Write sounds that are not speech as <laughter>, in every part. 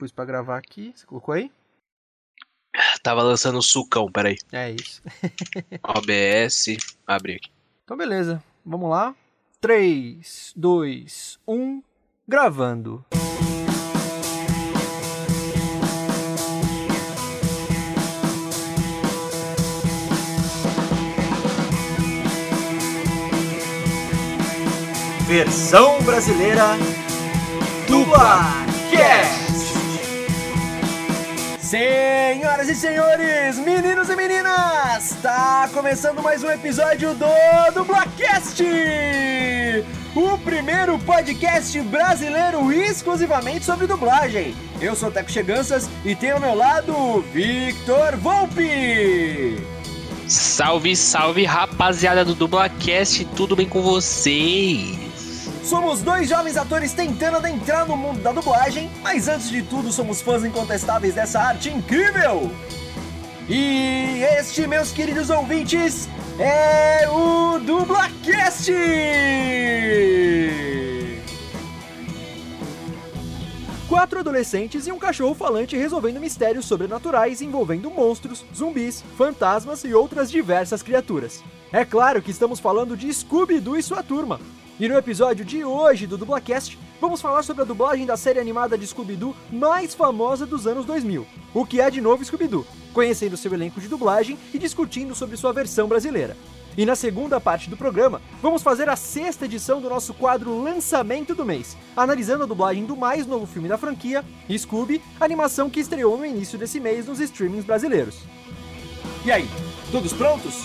Pus pra gravar aqui. Você colocou aí? Tava lançando o sucão, peraí. É isso. <laughs> OBS, abre aqui. Então, beleza. Vamos lá. 3, 2, 1. Gravando. Versão brasileira Dublacast. Senhoras e senhores, meninos e meninas, está começando mais um episódio do Dublacast, o primeiro podcast brasileiro exclusivamente sobre dublagem. Eu sou o Teco Cheganças e tenho ao meu lado Victor Volpe. Salve, salve, rapaziada do Dublacast, tudo bem com vocês? Somos dois jovens atores tentando adentrar no mundo da dublagem, mas antes de tudo somos fãs incontestáveis dessa arte incrível! E este, meus queridos ouvintes, é o Dublacast! Quatro adolescentes e um cachorro falante resolvendo mistérios sobrenaturais envolvendo monstros, zumbis, fantasmas e outras diversas criaturas. É claro que estamos falando de Scooby-Doo e sua turma. E no episódio de hoje do Dublacast, vamos falar sobre a dublagem da série animada de Scooby-Doo mais famosa dos anos 2000, o que é de novo Scooby-Doo, conhecendo seu elenco de dublagem e discutindo sobre sua versão brasileira. E na segunda parte do programa, vamos fazer a sexta edição do nosso quadro Lançamento do Mês, analisando a dublagem do mais novo filme da franquia, Scooby, animação que estreou no início desse mês nos streamings brasileiros. E aí, todos prontos?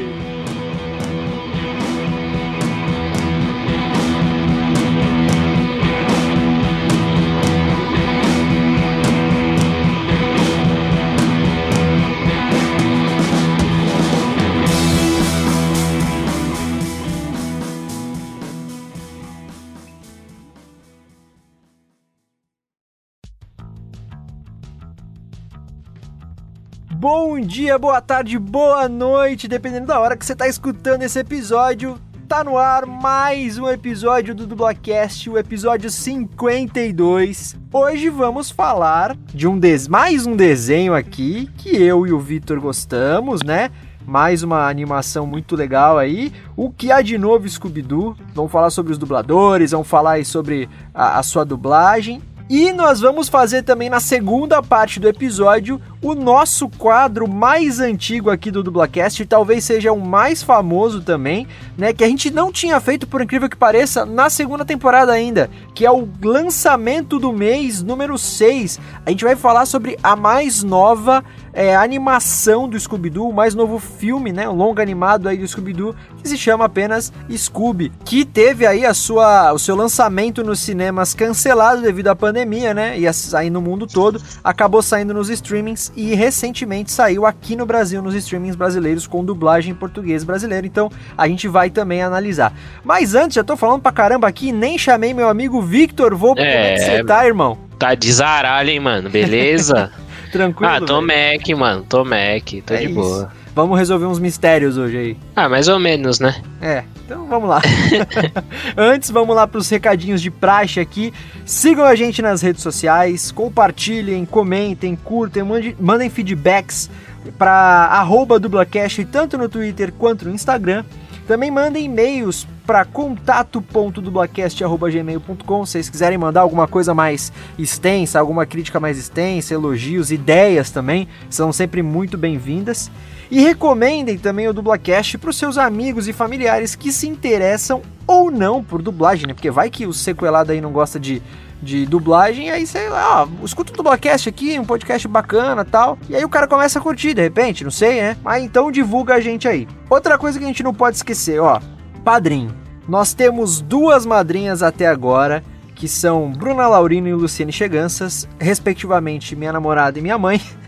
Bom dia, boa tarde, boa noite, dependendo da hora que você está escutando esse episódio. Tá no ar mais um episódio do Dublacast, o episódio 52. Hoje vamos falar de um des... mais um desenho aqui que eu e o Vitor gostamos, né? Mais uma animação muito legal aí. O que há de novo Scooby-Doo? Vamos falar sobre os dubladores, vamos falar sobre a, a sua dublagem. E nós vamos fazer também na segunda parte do episódio o nosso quadro mais antigo aqui do Dublacast, e talvez seja o mais famoso também, né, que a gente não tinha feito por incrível que pareça na segunda temporada ainda, que é o lançamento do mês número 6. A gente vai falar sobre a mais nova é, animação do Scooby-Doo, o mais novo filme, né, o longa animado aí do Scooby-Doo, que se chama apenas Scooby, que teve aí a sua, o seu lançamento nos cinemas cancelado devido à pandemia, né, ia sair no mundo todo, acabou saindo nos streamings e recentemente saiu aqui no Brasil nos streamings brasileiros com dublagem em português brasileiro, então a gente vai também analisar. Mas antes, já tô falando pra caramba aqui, nem chamei meu amigo Victor, vou é, como é que você tá, irmão? Tá de zaralho, hein, mano, beleza? <laughs> Tranquilo. Ah, tô velho. Mac, mano, tô Mac, tô é de isso. boa. Vamos resolver uns mistérios hoje aí. Ah, mais ou menos, né? É, então vamos lá. <laughs> <laughs> Antes, vamos lá para os recadinhos de praxe aqui. Sigam a gente nas redes sociais, compartilhem, comentem, curtem, mandem feedbacks para arroba dublacast tanto no Twitter quanto no Instagram. Também mandem e-mails para contato.dublacast.gmail.com se vocês quiserem mandar alguma coisa mais extensa, alguma crítica mais extensa, elogios, ideias também, são sempre muito bem-vindas. E recomendem também o Dublacast para os seus amigos e familiares que se interessam ou não por dublagem, né? Porque vai que o sequelado aí não gosta de, de dublagem, aí sei lá, ó, escuta o Dublacast aqui, um podcast bacana tal. E aí o cara começa a curtir, de repente, não sei, né? Mas então divulga a gente aí. Outra coisa que a gente não pode esquecer, ó, padrinho. Nós temos duas madrinhas até agora, que são Bruna Laurino e Luciane Cheganças, respectivamente minha namorada e minha mãe. <laughs>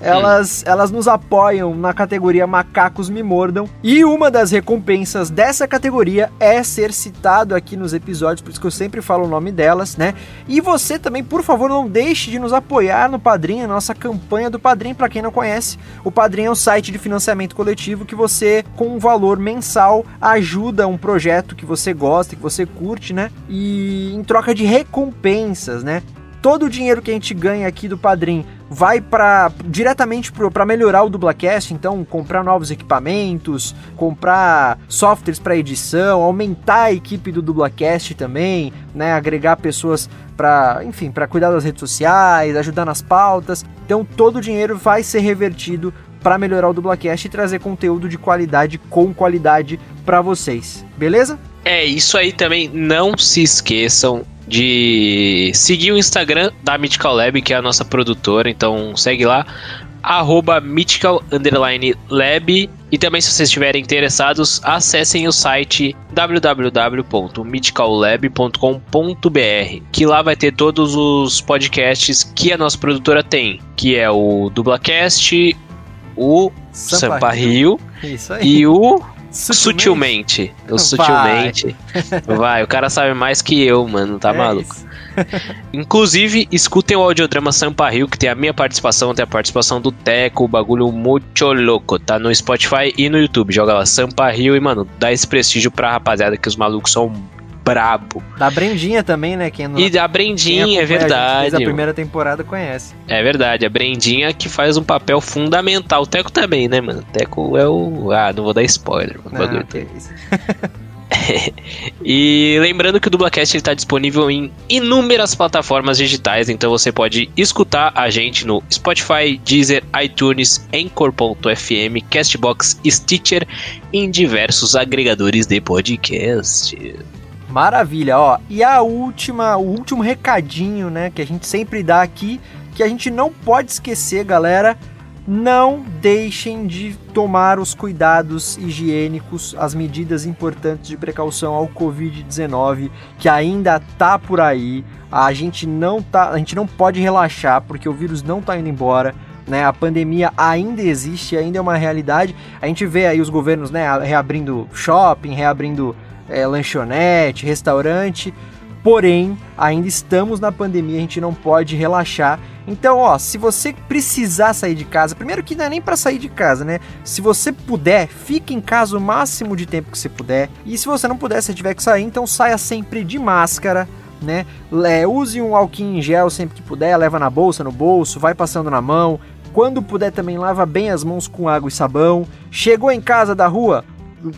elas, elas nos apoiam na categoria Macacos Me Mordam. E uma das recompensas dessa categoria é ser citado aqui nos episódios, por isso que eu sempre falo o nome delas, né? E você também, por favor, não deixe de nos apoiar no Padrinho, na nossa campanha do Padrinho. Para quem não conhece, o Padrinho é um site de financiamento coletivo que você, com um valor mensal, ajuda um projeto que você gosta, que você curte, né? E em troca de recompensas, né? Todo o dinheiro que a gente ganha aqui do Padrim vai para diretamente para melhorar o Dublacast, então comprar novos equipamentos, comprar softwares para edição, aumentar a equipe do Dublacast também, né, agregar pessoas para, enfim, para cuidar das redes sociais, ajudar nas pautas. Então todo o dinheiro vai ser revertido para melhorar o Dublacast e trazer conteúdo de qualidade com qualidade para vocês. Beleza? É, isso aí também não se esqueçam de seguir o Instagram da Mythical Lab, que é a nossa produtora, então segue lá, arroba Mythical Lab. E também, se vocês estiverem interessados, acessem o site www.mythicallab.com.br, que lá vai ter todos os podcasts que a nossa produtora tem, que é o Dublacast, o Sampa, Rio e o Sutilmente. O sutilmente. Vai. Vai. o cara sabe mais que eu, mano. Tá é maluco. <laughs> Inclusive, escutem o audiodrama Sampa Rio, que tem a minha participação, tem a participação do Teco, o bagulho muito louco. Tá no Spotify e no YouTube. Joga lá Sampa Rio e, mano, dá esse prestígio pra rapaziada que os malucos são brabo. Da Brendinha também, né? Quem não, e da Brendinha, é verdade. A, a primeira temporada conhece. É verdade, a Brendinha que faz um papel fundamental. O Teco também, né, mano? O Teco é o. Ah, não vou dar spoiler. Mano, não, que isso. <laughs> e lembrando que o Dublacast está disponível em inúmeras plataformas digitais, então você pode escutar a gente no Spotify, Deezer, iTunes, Anchor.fm, Castbox, Stitcher e em diversos agregadores de podcast. Maravilha, ó. E a última, o último recadinho, né, que a gente sempre dá aqui, que a gente não pode esquecer, galera, não deixem de tomar os cuidados higiênicos, as medidas importantes de precaução ao COVID-19, que ainda tá por aí. A gente não tá, a gente não pode relaxar porque o vírus não tá indo embora. Né, a pandemia ainda existe, ainda é uma realidade. A gente vê aí os governos né, reabrindo shopping, reabrindo é, lanchonete, restaurante. Porém, ainda estamos na pandemia, a gente não pode relaxar. Então, ó, se você precisar sair de casa, primeiro que não é nem para sair de casa, né? Se você puder, fique em casa o máximo de tempo que você puder. E se você não puder, se tiver que sair, então saia sempre de máscara, né? É, use um álcool em gel sempre que puder, leva na bolsa, no bolso, vai passando na mão. Quando puder também lava bem as mãos com água e sabão. Chegou em casa da rua,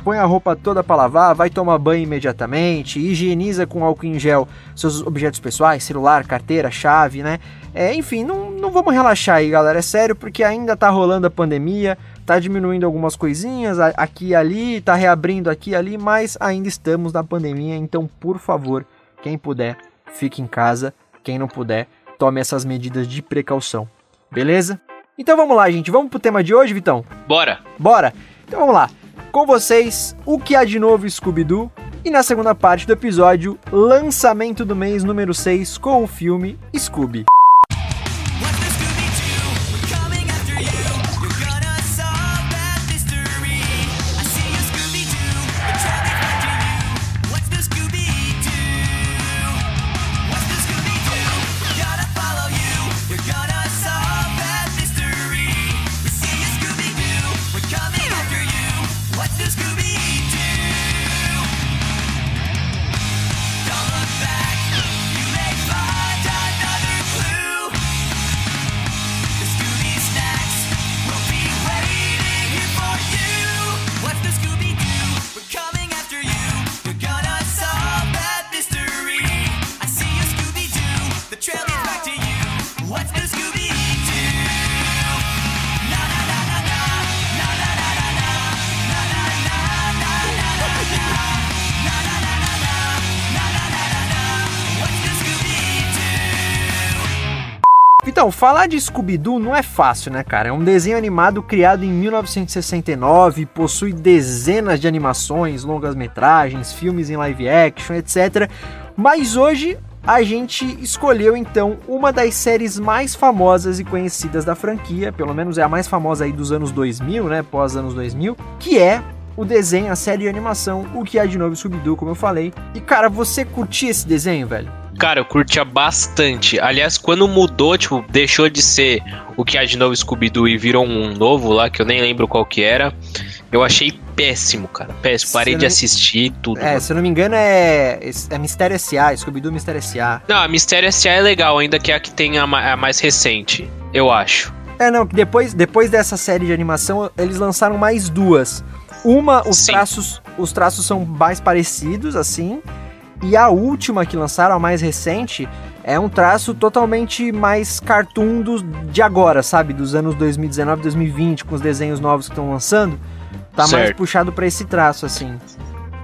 põe a roupa toda para lavar, vai tomar banho imediatamente, higieniza com álcool em gel seus objetos pessoais, celular, carteira, chave, né? É, enfim, não, não vamos relaxar aí, galera, é sério, porque ainda tá rolando a pandemia, tá diminuindo algumas coisinhas aqui e ali, tá reabrindo aqui e ali, mas ainda estamos na pandemia, então, por favor, quem puder, fique em casa, quem não puder, tome essas medidas de precaução, beleza? Então vamos lá, gente, vamos pro tema de hoje, Vitão? Bora! Bora! Então vamos lá. Com vocês, o que há de novo Scooby-Doo? E na segunda parte do episódio, lançamento do mês número 6 com o filme Scooby. Então, falar de Scooby-Doo não é fácil, né, cara? É um desenho animado criado em 1969, possui dezenas de animações, longas-metragens, filmes em live action, etc. Mas hoje a gente escolheu então uma das séries mais famosas e conhecidas da franquia, pelo menos é a mais famosa aí dos anos 2000, né, pós anos 2000, que é o desenho, a série de animação, o que há de novo Scooby-Doo, como eu falei. E cara, você curtia esse desenho, velho? Cara, eu curtia bastante. Aliás, quando mudou, tipo, deixou de ser o que há de novo Scooby-Doo e virou um novo lá, que eu nem lembro qual que era. Eu achei péssimo, cara. Péssimo. Parei de assistir tudo. É, mano. se eu não me engano, é, é Mistério S.A., Scooby-Doo Mistério S.A. Não, a Mistério S.A. é legal, ainda que é a que tem a, a mais recente, eu acho. É, não, que depois, depois dessa série de animação, eles lançaram mais duas. Uma, os traços, os traços são mais parecidos, assim. E a última que lançaram, a mais recente, é um traço totalmente mais cartoon do, de agora, sabe? Dos anos 2019, 2020, com os desenhos novos que estão lançando. Tá certo. mais puxado para esse traço, assim.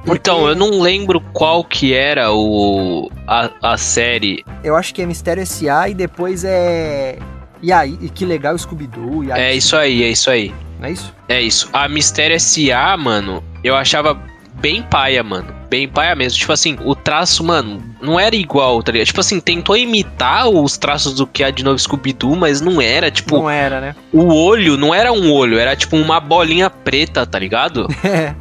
Então, eu não lembro qual que era o a, a série. Eu acho que é Mistério S.A. e depois é. E aí, que legal Scooby-Doo. É isso aí, é isso aí. Não é isso? É isso. A Mistério S.A., mano, eu achava bem paia, mano. Bem paia mesmo. Tipo assim, o traço, mano, não era igual, tá ligado? Tipo assim, tentou imitar os traços do que há de novo Scooby-Doo, mas não era, tipo. Não era, né? O olho não era um olho, era tipo uma bolinha preta, tá ligado? <laughs> É.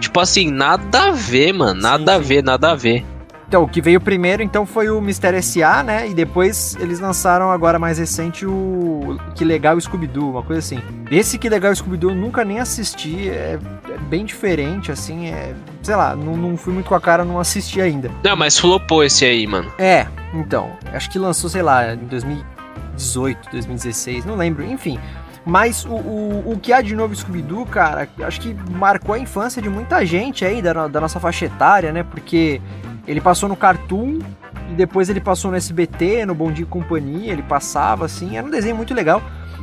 Tipo assim, nada a ver, mano. Nada sim, a ver, nada a ver. Então, o que veio primeiro, então, foi o Mistério S.A., né? E depois eles lançaram agora mais recente o Que Legal Scooby-Doo, uma coisa assim. Esse Que Legal Scooby-Doo eu nunca nem assisti, é, é, bem diferente, assim, é... Sei lá, não, não fui muito com a cara, não assisti ainda. Não, mas flopou esse aí, mano. É, então, acho que lançou, sei lá, em 2018, 2016, não lembro, enfim... Mas o, o, o que há de novo Scooby-Doo, cara, acho que marcou a infância de muita gente aí da, da nossa faixa etária, né? Porque ele passou no Cartoon e depois ele passou no SBT, no Bom Dia e Companhia, ele passava assim, era um desenho muito legal.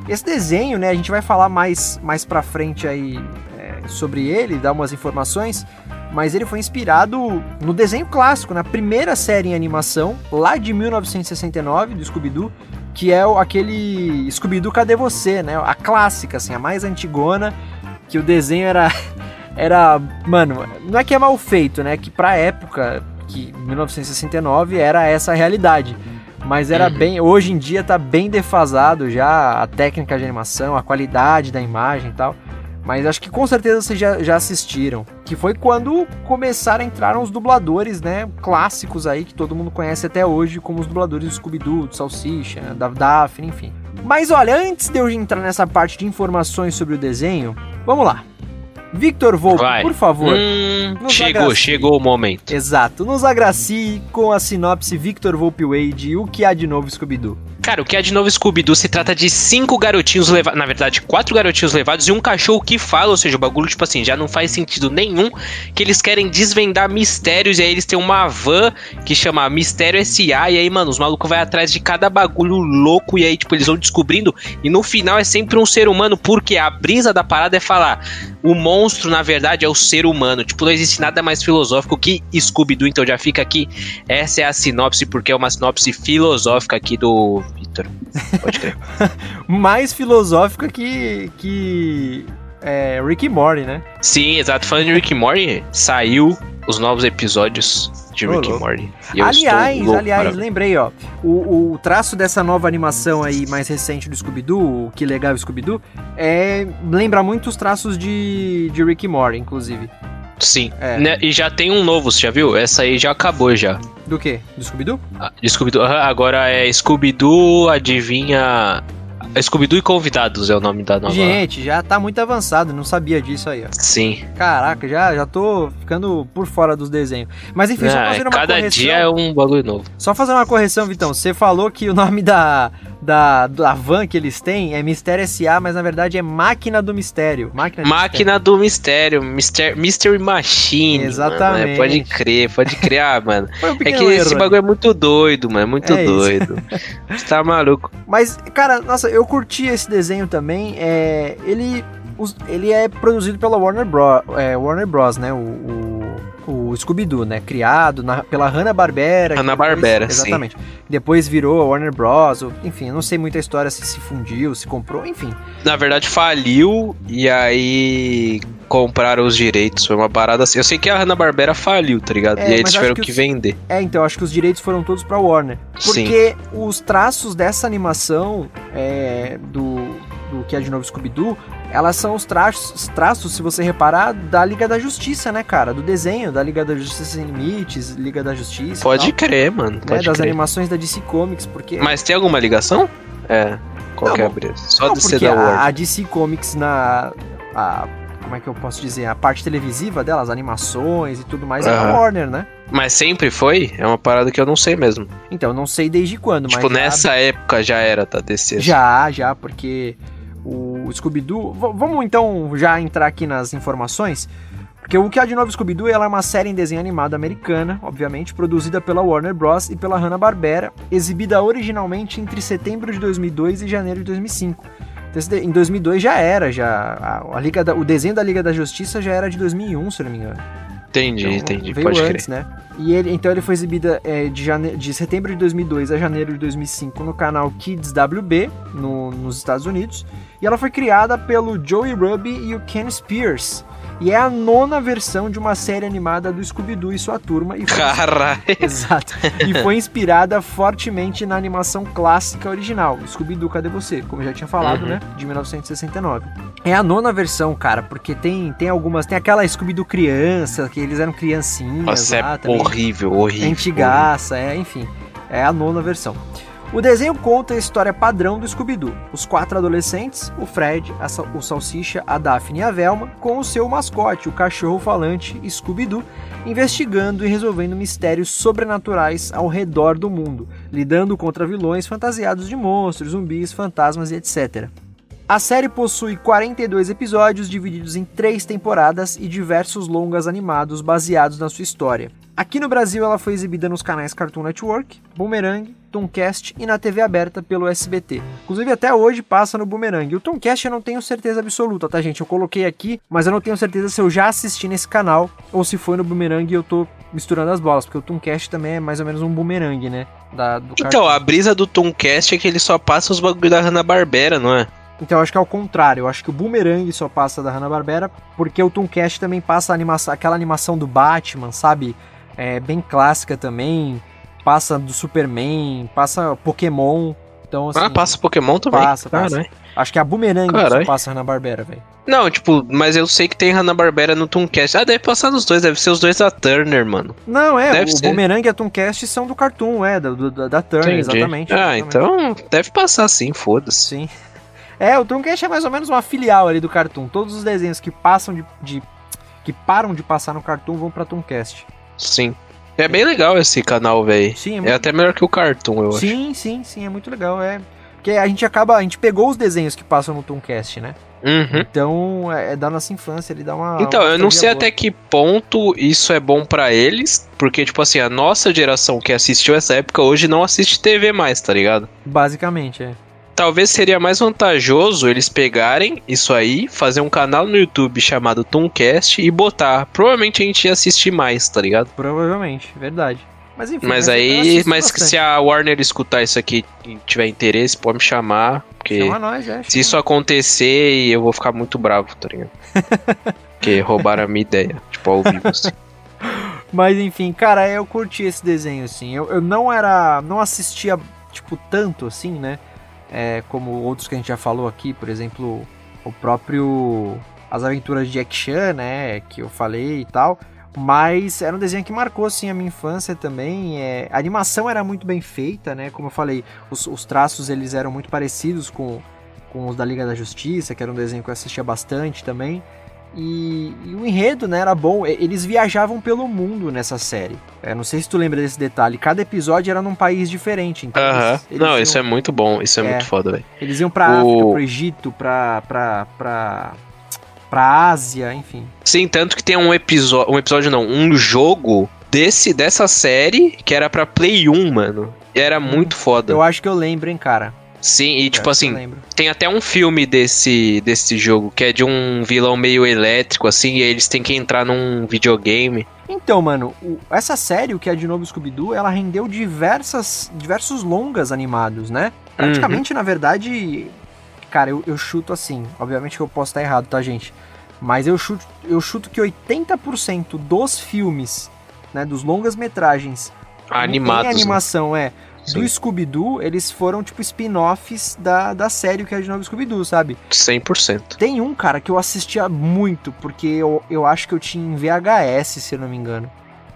Esse desenho, né, a gente vai falar mais, mais pra frente aí é, sobre ele, dar umas informações, mas ele foi inspirado no desenho clássico, na primeira série em animação, lá de 1969, do Scooby-Doo, que é aquele Scooby-Doo Cadê Você, né, a clássica, assim, a mais antigona, que o desenho era... <laughs> Era, mano, não é que é mal feito, né? Que pra época, que 1969 era essa a realidade. Mas era uhum. bem. Hoje em dia tá bem defasado já a técnica de animação, a qualidade da imagem e tal. Mas acho que com certeza vocês já, já assistiram. Que foi quando começaram a entrar os dubladores, né? Clássicos aí, que todo mundo conhece até hoje, como os dubladores do Scooby-Doo, do Salsicha, da Daphne, enfim. Mas olha, antes de eu entrar nessa parte de informações sobre o desenho, vamos lá. Victor Volpe, Vai. por favor. Hum, chegou, agracie. chegou o momento. Exato. Nos agracie com a sinopse Victor Volpe Wade e o que há de novo Scooby-Doo. Cara, o que há de novo Scooby-Doo se trata de cinco garotinhos levados. Na verdade, quatro garotinhos levados e um cachorro que fala. Ou seja, o bagulho, tipo assim, já não faz sentido nenhum. Que eles querem desvendar mistérios. E aí eles têm uma van que chama Mistério S.A. E aí, mano, os malucos vão atrás de cada bagulho louco. E aí, tipo, eles vão descobrindo. E no final é sempre um ser humano. Porque a brisa da parada é falar: o monstro, na verdade, é o ser humano. Tipo, não existe nada mais filosófico que Scooby-Doo. Então já fica aqui. Essa é a sinopse, porque é uma sinopse filosófica aqui do Victor. Pode crer. <laughs> Mais filosófica que. que. É, Rick e Morty, né? Sim, exato. Falando de Rick Morty, saiu os novos episódios de Rick e Morty. Aliás, louco, aliás, lembrei, ó. O, o, traço dessa nova animação aí mais recente do Scooby-Doo, que legal Scooby-Doo, é, lembra muito os traços de, de Rick e Morty, inclusive. Sim. É. Né? E já tem um novo, você já viu? Essa aí já acabou já. Do quê? Do Scooby-Doo? Ah, Scooby-Doo. Agora é Scooby-Doo adivinha Scooby-Doo e Convidados é o nome da nova. Gente, já tá muito avançado, não sabia disso aí, ó. Sim. Caraca, já, já tô ficando por fora dos desenhos. Mas enfim, é, só fazer uma cada correção. Cada dia é um bagulho novo. Só fazer uma correção, Vitão. Você falou que o nome da, da, da van que eles têm é Mistério S.A., mas na verdade é Máquina do Mistério. Máquina, Máquina do Mistério. Mister, Mystery Machine. Exatamente. Mano, é, pode crer, pode crer, ah, mano. Um é que erro, esse bagulho é muito doido, mano. É muito é doido. Você tá maluco. Mas, cara, nossa, eu curti esse desenho também. É, ele, ele é produzido pela Warner Bros, é, Warner Bros, né? O, o o Scooby-Doo, né? Criado na, pela Hanna-Barbera. Hanna-Barbera, sim. Exatamente. Depois virou a Warner Bros. Enfim, eu não sei muita história se se fundiu, se comprou, enfim. Na verdade, faliu e aí compraram os direitos. Foi uma parada assim. Eu sei que a Hanna-Barbera faliu, tá ligado? É, e aí eles tiveram que, que os... vender. É, então, acho que os direitos foram todos pra Warner. Porque Sim. os traços dessa animação é, do, do que é de novo Scooby-Doo elas são os traços, traços, se você reparar, da Liga da Justiça, né, cara? Do desenho da Liga da Justiça Sem Limites, Liga da Justiça. Pode crer, mano. Né? Pode das crer. animações da DC Comics, porque. Mas tem alguma ligação? É. Qual não, é? Só de ser da Warner. A, a DC Comics na. A, como é que eu posso dizer? A parte televisiva dela, as animações e tudo mais, uhum. é a Warner, né? Mas sempre foi? É uma parada que eu não sei mesmo. Então, não sei desde quando, tipo, mas. Tipo, nessa já... época já era da DC. Já, já, porque o Scooby-Doo. Vamos então já entrar aqui nas informações. Porque o que há de novo Scooby-Doo é uma série em desenho animado americana, obviamente, produzida pela Warner Bros. e pela Hanna-Barbera, exibida originalmente entre setembro de 2002 e janeiro de 2005. Então, em 2002 já era, já a, Liga da, o desenho da Liga da Justiça já era de 2001, se não me engano. Entendi, então, entendi, veio pode antes, crer. né? E ele, então ele foi exibida é, de, jane... de setembro de 2002 a janeiro de 2005 no canal Kids WB, no, nos Estados Unidos. E ela foi criada pelo Joey Ruby e o Ken Spears e é a nona versão de uma série animada do Scooby-Doo e sua turma. E foi... Caralho! <laughs> Exato. E foi inspirada fortemente na animação clássica original, Scooby-Doo, Cadê Você? Como eu já tinha falado, uhum. né? De 1969. É a nona versão, cara, porque tem, tem algumas... Tem aquela Scooby-Doo criança, que eles eram criancinhas Nossa, lá, é também. horrível, horrível. Antigaça, é, enfim. É a nona versão. O desenho conta a história padrão do Scooby-Doo. Os quatro adolescentes, o Fred, o Salsicha, a Daphne e a Velma, com o seu mascote, o cachorro falante Scooby-Doo, investigando e resolvendo mistérios sobrenaturais ao redor do mundo, lidando contra vilões fantasiados de monstros, zumbis, fantasmas e etc. A série possui 42 episódios divididos em três temporadas e diversos longas animados baseados na sua história. Aqui no Brasil ela foi exibida nos canais Cartoon Network, Boomerang, Tomcast e na TV aberta pelo SBT. Inclusive até hoje passa no Boomerang. O Tomcast eu não tenho certeza absoluta, tá gente? Eu coloquei aqui, mas eu não tenho certeza se eu já assisti nesse canal ou se foi no Boomerang e eu tô misturando as bolas, porque o Tomcast também é mais ou menos um boomerang, né? Da, então, a brisa do Tomcast é que ele só passa os bagulho da Hanna-Barbera, não é? Então eu acho que é o contrário. Eu acho que o Boomerang só passa da Hanna-Barbera, porque o Tomcast também passa animação, aquela animação do Batman, sabe? É bem clássica também. Passa do Superman, passa Pokémon. Então, assim, ah, passa Pokémon também? Passa, passa. Caralho. Acho que é a Boomerang Carai. só passa Hanna-Barbera, velho. Não, tipo, mas eu sei que tem Hanna-Barbera no Tooncast. Ah, deve passar nos dois, deve ser os dois da Turner, mano. Não, é, deve o ser. Boomerang e a Tooncast são do Cartoon, é, da, da, da Turner, Entendi. exatamente. Ah, exatamente. então deve passar sim, foda-se. Sim. É, o Tooncast é mais ou menos uma filial ali do Cartoon. Todos os desenhos que passam de. de que param de passar no Cartoon vão pra Tooncast. Sim. É bem legal esse canal, velho. Sim, é, é muito... é, até melhor que o Cartoon, eu sim, acho. Sim, sim, sim, é muito legal. É. Porque a gente acaba. A gente pegou os desenhos que passam no Tooncast, né? Uhum. Então, é, é da nossa infância, ele dá uma. Então, uma eu não sei boa. até que ponto isso é bom para eles, porque, tipo assim, a nossa geração que assistiu essa época hoje não assiste TV mais, tá ligado? Basicamente, é talvez seria mais vantajoso eles pegarem isso aí, fazer um canal no YouTube chamado Tooncast e botar. Provavelmente a gente ia assistir mais, tá ligado? Provavelmente, verdade. Mas enfim. Mas aí, mas bastante. se a Warner escutar isso aqui e tiver interesse, pode me chamar. Porque chama nós, é, se isso acontecer, eu vou ficar muito bravo, tá ligado? <laughs> porque roubaram a minha ideia, tipo, ao vivo, assim. <laughs> Mas enfim, cara, eu curti esse desenho, assim. Eu, eu não era. não assistia, tipo, tanto assim, né? É, como outros que a gente já falou aqui, por exemplo, o próprio As Aventuras de Jack Chan, né, que eu falei e tal. Mas era um desenho que marcou assim a minha infância também. É, a animação era muito bem feita, né? Como eu falei, os, os traços eles eram muito parecidos com, com os da Liga da Justiça, que era um desenho que eu assistia bastante também. E, e, o enredo, né, era bom. Eles viajavam pelo mundo nessa série. É, não sei se tu lembra desse detalhe. Cada episódio era num país diferente. Então uh -huh. eles, eles não, iam... isso é muito bom. Isso é, é muito foda, velho. Eles iam pra o... África, pro Egito, pra, pra, pra, pra Ásia, enfim. Sim, tanto que tem um episódio. Um episódio não, um jogo desse, dessa série que era pra Play 1, mano. E era hum, muito foda. Eu acho que eu lembro, hein, cara. Sim, e tipo assim, tem até um filme desse, desse jogo, que é de um vilão meio elétrico, assim, e eles têm que entrar num videogame. Então, mano, o, essa série, o que é de novo Scooby-Doo, ela rendeu diversas, diversos longas animados, né? Praticamente, uhum. na verdade, cara, eu, eu chuto assim, obviamente que eu posso estar errado, tá, gente? Mas eu chuto, eu chuto que 80% dos filmes, né, dos longas metragens animados, em né? animação, né? é, Sim. do Scooby-Doo, eles foram tipo spin-offs da, da série que é de novo Scooby-Doo, sabe? 100%. Tem um, cara, que eu assistia muito, porque eu, eu acho que eu tinha em VHS, se eu não me engano.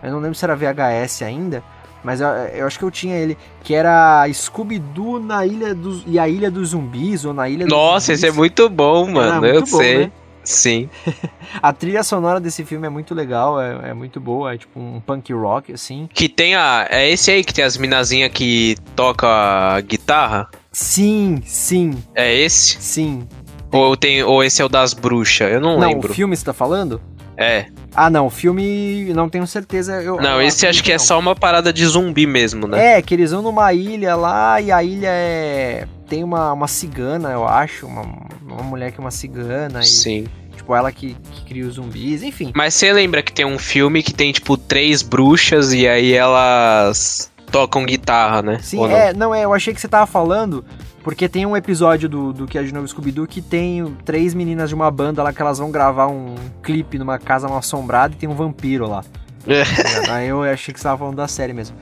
Eu não lembro se era VHS ainda, mas eu, eu acho que eu tinha ele, que era Scooby-Doo na Ilha dos e a Ilha dos Zumbis, ou na Ilha Nossa, esse é muito bom, mano, eu bom, sei. Né? Sim. <laughs> a trilha sonora desse filme é muito legal, é, é, muito boa, é tipo um punk rock, assim. Que tem a. É esse aí que tem as minazinhas que toca guitarra? Sim, sim. É esse? Sim. Ou, tem, ou esse é o das bruxas? Eu não, não lembro. o filme você tá falando? É. Ah, não, o filme não tenho certeza. Eu, não, eu esse acho que, é só uma parada de zumbi mesmo, né? É, que eles vão numa ilha lá e a ilha é. Tem uma, uma cigana, eu acho. Uma, uma mulher que é uma cigana. E... Sim tipo, ela que, que cria os zumbis, enfim. Mas você lembra que tem um filme que tem, tipo, três bruxas e aí elas tocam guitarra, né? Sim, não? é, não, é, eu achei que você tava falando, porque tem um episódio do, do que é de novo Scooby-Doo que tem três meninas de uma banda lá que elas vão gravar um clipe numa casa mal assombrada e tem um vampiro lá. É. Aí eu achei que você tava falando da série mesmo.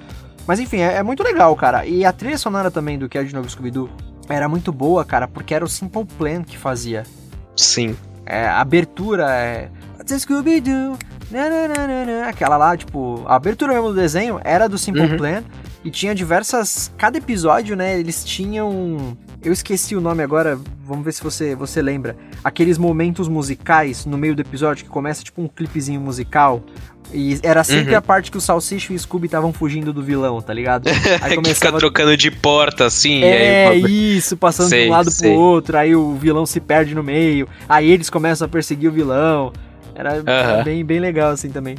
Mas enfim, é, é, muito legal, cara. E a trilha sonora também do que é de novo Scooby-Doo era muito boa, cara, porque era o Simple Plan que fazia. Sim é, abertura é. Scooby-Doo. Aquela lá, tipo, a abertura mesmo do desenho era do Simple uhum. Plan e tinha diversas. Cada episódio, né? Eles tinham. Eu esqueci o nome agora, vamos ver se você, você lembra. Aqueles momentos musicais no meio do episódio que começa tipo um clipezinho musical. E era sempre uhum. a parte que o Salsicha e o Scooby estavam fugindo do vilão, tá ligado? <laughs> Aí começava... Fica trocando de porta, assim. É, aí... isso, passando sei, de um lado sei. pro outro, aí o vilão se perde no meio, aí eles começam a perseguir o vilão. Era, uhum. era bem, bem legal, assim, também.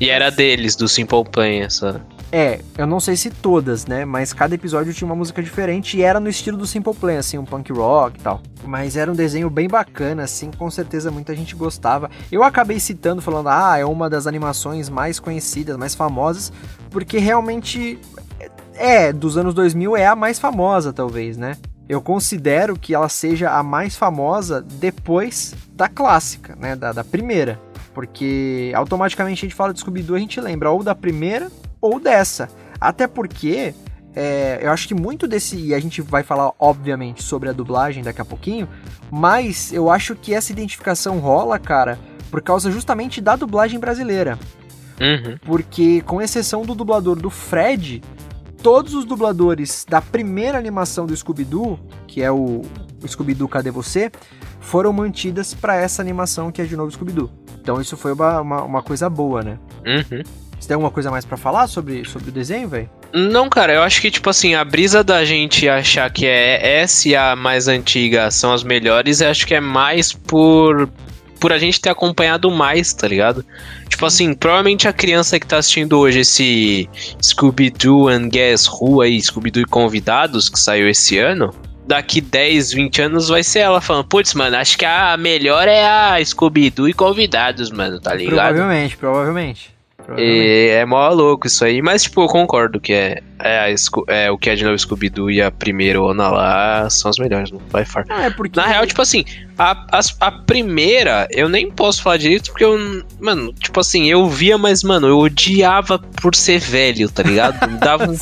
E era deles, do Simple Plan, essa... É, eu não sei se todas, né? Mas cada episódio tinha uma música diferente e era no estilo do Simple Plan, assim, um punk rock e tal. Mas era um desenho bem bacana, assim, com certeza muita gente gostava. Eu acabei citando, falando, ah, é uma das animações mais conhecidas, mais famosas, porque realmente é, dos anos 2000 é a mais famosa, talvez, né? Eu considero que ela seja a mais famosa depois da clássica, né? Da, da primeira. Porque automaticamente a gente fala de Scooby-Doo, a gente lembra ou da primeira ou dessa. Até porque é, eu acho que muito desse. E a gente vai falar, obviamente, sobre a dublagem daqui a pouquinho. Mas eu acho que essa identificação rola, cara, por causa justamente da dublagem brasileira. Uhum. Porque, com exceção do dublador do Fred, todos os dubladores da primeira animação do Scooby-Doo, que é o, o Scooby-Doo Cadê Você, foram mantidas para essa animação que é de novo Scooby-Doo. Então isso foi uma, uma, uma coisa boa, né? Uhum. Você tem alguma coisa mais para falar sobre, sobre o desenho, velho? Não, cara, eu acho que, tipo assim, a brisa da gente achar que é essa e a mais antiga são as melhores, eu acho que é mais por por a gente ter acompanhado mais, tá ligado? Tipo assim, provavelmente a criança que tá assistindo hoje esse Scooby-Doo and Guess Who aí, Scooby-Doo e Convidados, que saiu esse ano, daqui 10, 20 anos vai ser ela falando, putz, mano, acho que a melhor é a Scooby-Doo e Convidados, mano, tá ligado? Provavelmente, provavelmente. E é mó louco isso aí, mas tipo, eu concordo que é, é, é o que é de novo Scooby-Doo e a primeira Ona lá são as melhores, não vai far. Ah, é porque... Na real, tipo assim, a, a, a, primeira eu nem posso falar direito porque eu, mano, tipo assim, eu via, mas mano, eu odiava por ser velho, tá ligado? Me <laughs> dava um,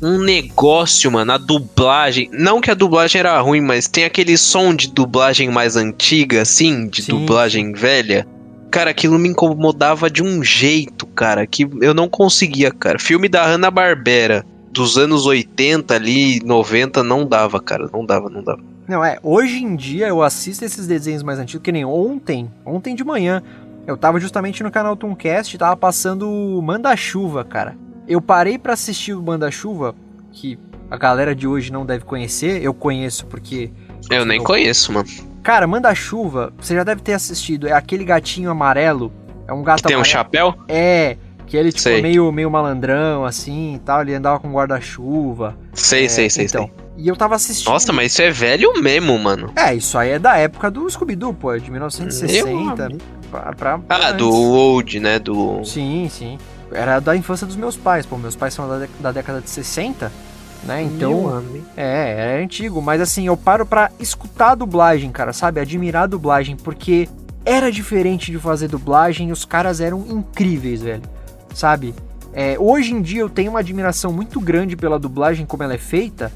um negócio, mano, a dublagem. Não que a dublagem era ruim, mas tem aquele som de dublagem mais antiga, assim, de Sim. dublagem velha. Cara, aquilo me incomodava de um jeito, cara, que eu não conseguia, cara. Filme da Hanna-Barbera dos anos 80 ali, 90, não dava, cara. Não dava, não dava. Não, é, hoje em dia eu assisto esses desenhos mais antigos, que nem ontem, ontem de manhã, eu tava justamente no canal Tooncast e tava passando Manda-Chuva, cara. Eu parei para assistir o Manda-Chuva, que a galera de hoje não deve conhecer, eu conheço porque... Eu nem conheço, mano. Cara, Manda-Chuva, você já deve ter assistido. É aquele gatinho amarelo. É um gato que tem um chapéu? É. Que ele, tipo, meio, meio malandrão, assim e tal. Ele andava com guarda-chuva. Sei, é, sei, sei, então, sei. E eu tava assistindo. Nossa, mas isso é velho mesmo, mano. É, isso aí é da época do Scooby-Doo, pô, é de 1960 pra, pra, pra Ah, antes. do old, né? Do. Sim, sim. Era da infância dos meus pais, pô. Meus pais são da, da década de 60, né? Então. É, é antigo. Mas assim, eu paro pra escutar a dublagem, cara, sabe? Admirar a dublagem, porque era diferente de fazer dublagem e os caras eram incríveis, velho. Sabe? É, hoje em dia eu tenho uma admiração muito grande pela dublagem como ela é feita,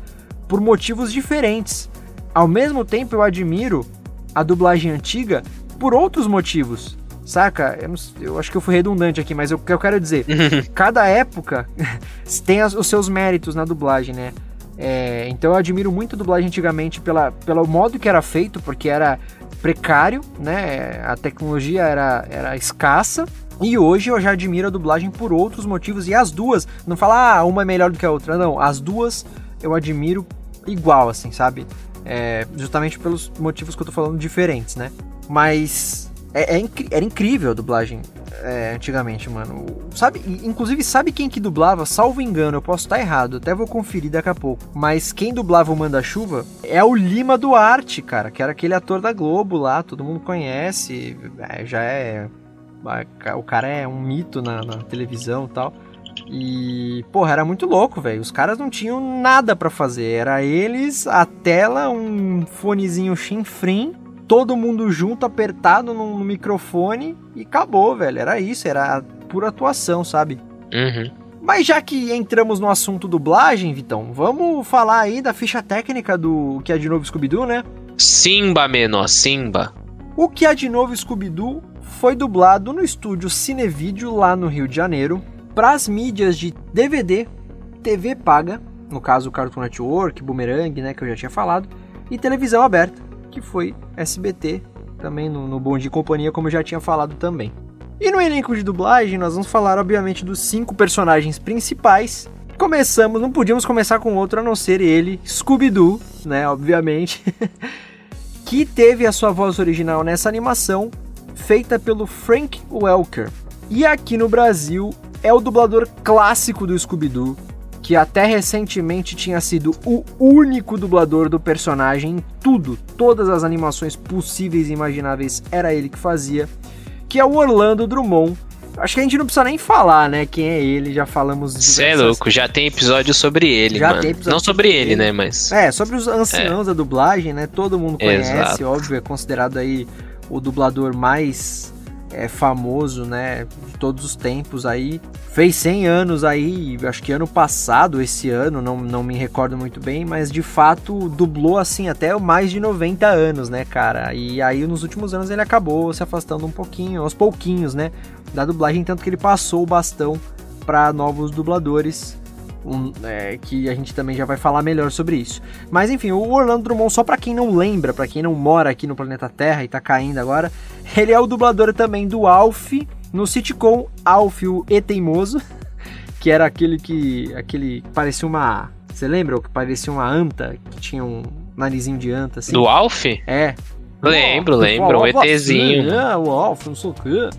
por motivos diferentes. Ao mesmo tempo eu admiro a dublagem antiga por outros motivos. Saca? Eu, não, eu, acho que eu fui redundante aqui, mas o que eu quero dizer, <laughs> cada época <laughs> tem as, os seus méritos na dublagem, né? É, então eu admiro muito a dublagem antigamente pela, pelo modo que era feito, porque era precário, né? A tecnologia era, era escassa. E hoje eu já admiro a dublagem por outros motivos. E as duas, não falar ah, uma é melhor do que a outra, não. As duas eu admiro igual, assim, sabe? É, justamente pelos motivos que eu tô falando diferentes, né? Mas é, é era incrível a dublagem é, antigamente, mano. Sabe, inclusive, sabe quem que dublava? Salvo engano, eu posso estar errado, até vou conferir daqui a pouco. Mas quem dublava o Manda-Chuva é o Lima Duarte, cara, que era aquele ator da Globo lá, todo mundo conhece, é, já é. O cara é um mito na, na televisão e tal. E, porra, era muito louco, velho. Os caras não tinham nada para fazer. Era eles, a tela, um fonezinho chinfrim todo mundo junto, apertado no, no microfone e acabou, velho. Era isso, era pura atuação, sabe? Uhum. Mas já que entramos no assunto dublagem, Vitão, vamos falar aí da ficha técnica do que é de novo Scooby-Doo, né? Simba, menor, Simba. O que é de novo Scooby-Doo foi dublado no estúdio Cinevídeo lá no Rio de Janeiro para as mídias de DVD, TV paga, no caso o Cartoon Network, Boomerang, né, que eu já tinha falado, e televisão aberta que foi SBT, também no, no Bom Companhia, como eu já tinha falado também. E no elenco de dublagem, nós vamos falar, obviamente, dos cinco personagens principais. Começamos, não podíamos começar com outro a não ser ele, Scooby-Doo, né, obviamente, <laughs> que teve a sua voz original nessa animação, feita pelo Frank Welker. E aqui no Brasil é o dublador clássico do Scooby-Doo, que até recentemente tinha sido o único dublador do personagem em tudo, todas as animações possíveis e imagináveis era ele que fazia, que é o Orlando Drummond. Acho que a gente não precisa nem falar, né, quem é ele, já falamos Você é louco, já tem episódio sobre ele, já mano. Tem episódio não sobre ele, ele, né, mas... É, sobre os anciãos é. da dublagem, né, todo mundo conhece, Exato. óbvio, é considerado aí o dublador mais é, famoso, né, de todos os tempos aí. Fez 100 anos aí, acho que ano passado, esse ano, não, não me recordo muito bem, mas de fato dublou assim até mais de 90 anos, né, cara? E aí nos últimos anos ele acabou se afastando um pouquinho, aos pouquinhos, né, da dublagem, tanto que ele passou o bastão para novos dubladores um, é, que a gente também já vai falar melhor sobre isso. Mas enfim, o Orlando Drummond, só para quem não lembra, para quem não mora aqui no planeta Terra e tá caindo agora, ele é o dublador também do Alf no sitcom Alf o E Teimoso, <laughs> que era aquele que aquele parecia uma, você lembra o que parecia uma anta, que tinha um narizinho de anta assim? Do Alf? É. Lembro, lembro, um ETzinho. É, o Alf, não sei o quê.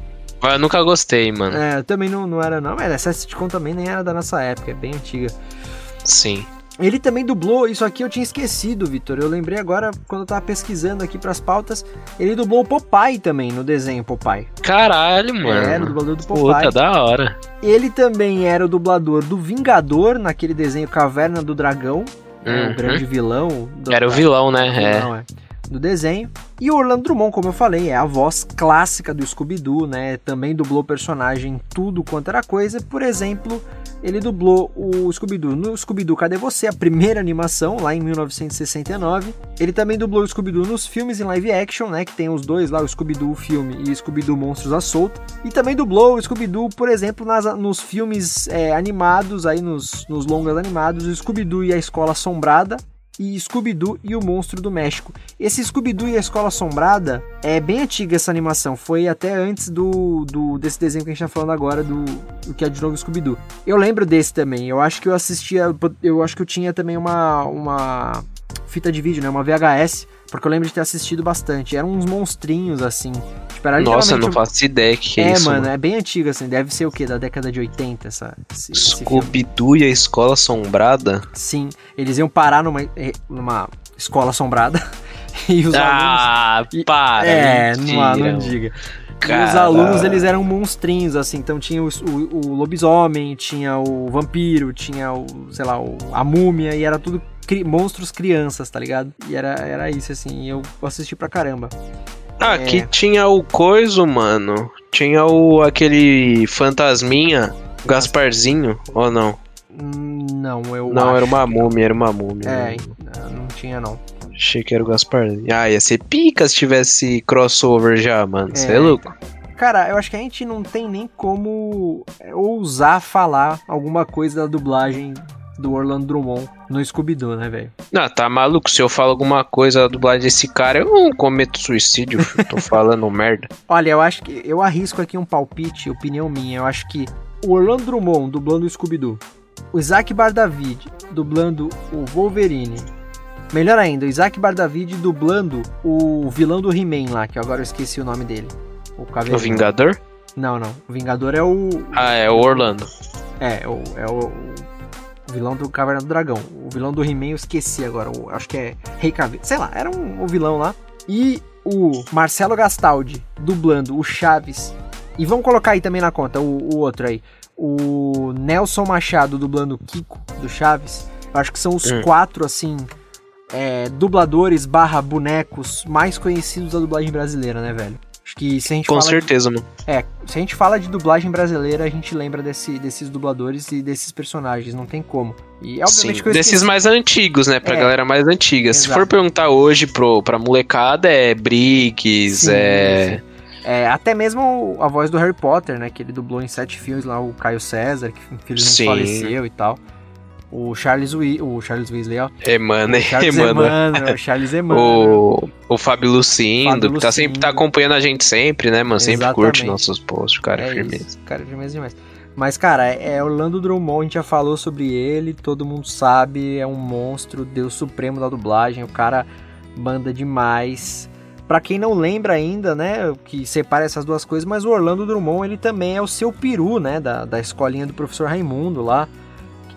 Eu nunca gostei, mano. É, eu também não, não era, não. Mas essa sitcom também nem era da nossa época, é bem antiga. Sim. Ele também dublou, isso aqui eu tinha esquecido, Vitor. Eu lembrei agora quando eu tava pesquisando aqui para as pautas. Ele dublou o Popeye também no desenho Popeye. Caralho, mano. Era o dublador do Popeye. Puta, da hora. Ele também era o dublador do Vingador naquele desenho Caverna do Dragão. Uhum. O grande vilão. Do... Era o vilão, né? Vilão, é. é do desenho. E o Orlando Drummond, como eu falei, é a voz clássica do Scooby-Doo, né? Também dublou personagem tudo quanto era coisa. Por exemplo, ele dublou o Scooby-Doo no Scooby-Doo Cadê Você, a primeira animação, lá em 1969. Ele também dublou o Scooby-Doo nos filmes em live action, né? Que tem os dois lá, o Scooby-Doo filme e o Scooby-Doo Monstros à Solto. E também dublou o Scooby-Doo, por exemplo, nas, nos filmes é, animados, aí nos, nos longas animados, o Scooby-Doo e a Escola Assombrada, e Scooby-Doo e o Monstro do México. Esse Scooby-Doo e a Escola Assombrada é bem antiga essa animação, foi até antes do, do desse desenho que a gente tá falando agora, do, do que é de novo Scooby-Doo. Eu lembro desse também, eu acho que eu assistia, eu acho que eu tinha também uma, uma fita de vídeo, né, uma VHS, Porque eu lembro de ter assistido bastante. Eram uns monstrinhos, assim. Tipo, era Nossa, eu não faço ideia que é, é isso. É, mano, é bem antigo, assim. Deve ser o quê? Da década de 80, essa. Scooby-Doo e a Escola Assombrada? Sim. Eles iam parar numa, eh, numa escola assombrada. <laughs> e os ah, alunos. para! É, não, não diga. E os alunos, eles eram monstrinhos, assim. Então tinha o, o, o, lobisomem, tinha o vampiro, tinha o, sei lá, o, a múmia, e era tudo cri, monstros crianças, tá ligado? E era, era isso, assim. Eu assisti pra caramba. Ah, é... que tinha o coiso, mano. Tinha o aquele fantasminha, Gasparzinho, ou não? Hum, não, eu. Não, era uma múmia, era uma múmia. É, né? não tinha não. Achei que era o Gasparzinho. Ah, ia ser pica se tivesse crossover já, mano. Você é, é louco? Cara, eu acho que a gente não tem nem como é, ousar falar alguma coisa da dublagem do Orlando Drummond no Scooby-Doo, né, velho? Não, tá maluco? Se eu falo alguma coisa da dublagem desse cara, eu não cometo suicídio. tô falando <laughs> merda. Olha, eu acho que eu arrisco aqui um palpite, opinião minha. Eu acho que o Orlando Drummond dublando o Scooby-Doo, o Isaac Bardavid dublando o Wolverine Melhor ainda, o Isaac Bardavid dublando o vilão do He-Man lá, que agora eu esqueci o nome dele. O, o Vingador? Não, não. O Vingador é o. Ah, é o Orlando. É, o, é o, o vilão do Caverna do Dragão. O vilão do He-Man eu esqueci agora. O, acho que é Rei Caveira. Sei lá, era um, um vilão lá. E o Marcelo Gastaldi dublando o Chaves. E vamos colocar aí também na conta o, o outro aí. O Nelson Machado dublando o Kiko do Chaves. Eu acho que são os hum. quatro, assim, é, dubladores barra bonecos mais conhecidos da dublagem brasileira, né, velho? Acho que se a gente Com certeza, de, mano. É, se a gente fala de dublagem brasileira, a gente lembra desse, desses dubladores e desses personagens, não tem como. E obviamente Sim, desses mais antigos, né? Pra é, galera mais antiga. Exato. Se for perguntar hoje pro, pra molecada, é Briggs, sim, é. Sim. É, até mesmo a voz do Harry Potter, né? Que ele dublou em sete filmes lá, o Caio César, que infelizmente faleceu e tal. O Charles, We o Charles Weasley, ó. Emmanuel. Charles Emmanuel. o Charles Emmanuel. <laughs> O, o Fábio Lucindo, Fábio que tá sempre tá acompanhando a gente sempre, né, mano? Sempre Exatamente. curte nossos posts, cara, é firmeza. Isso, cara, firmeza demais. Mas, cara, é Orlando Drummond, a gente já falou sobre ele, todo mundo sabe, é um monstro, deus supremo da dublagem, o cara manda demais. Pra quem não lembra ainda, né, que separa essas duas coisas, mas o Orlando Drummond, ele também é o seu peru, né, da, da escolinha do professor Raimundo lá.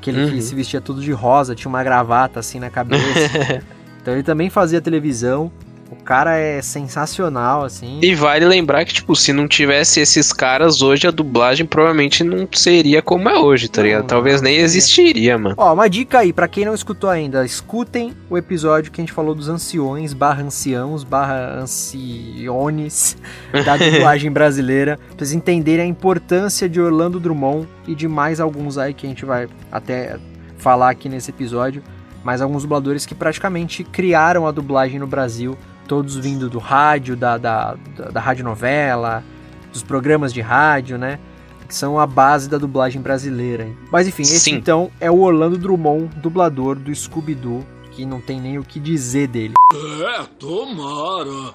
Aquele uhum. que se vestia tudo de rosa, tinha uma gravata assim na cabeça. <laughs> então ele também fazia televisão. O cara é sensacional, assim. E vale lembrar que, tipo, se não tivesse esses caras hoje, a dublagem provavelmente não seria como é hoje, tá ligado? Talvez nem existiria, mano. Ó, uma dica aí, para quem não escutou ainda, escutem o episódio que a gente falou dos anciões, barra anciãos, barra anciões <laughs> da dublagem brasileira, pra vocês entenderem a importância de Orlando Drummond e de mais alguns aí que a gente vai até falar aqui nesse episódio. Mais alguns dubladores que praticamente criaram a dublagem no Brasil todos vindo do rádio, da, da, da, da radionovela, dos programas de rádio, né? Que são a base da dublagem brasileira. Mas enfim, esse Sim. então é o Orlando Drummond, dublador do Scooby-Doo, que não tem nem o que dizer dele. É, tomara.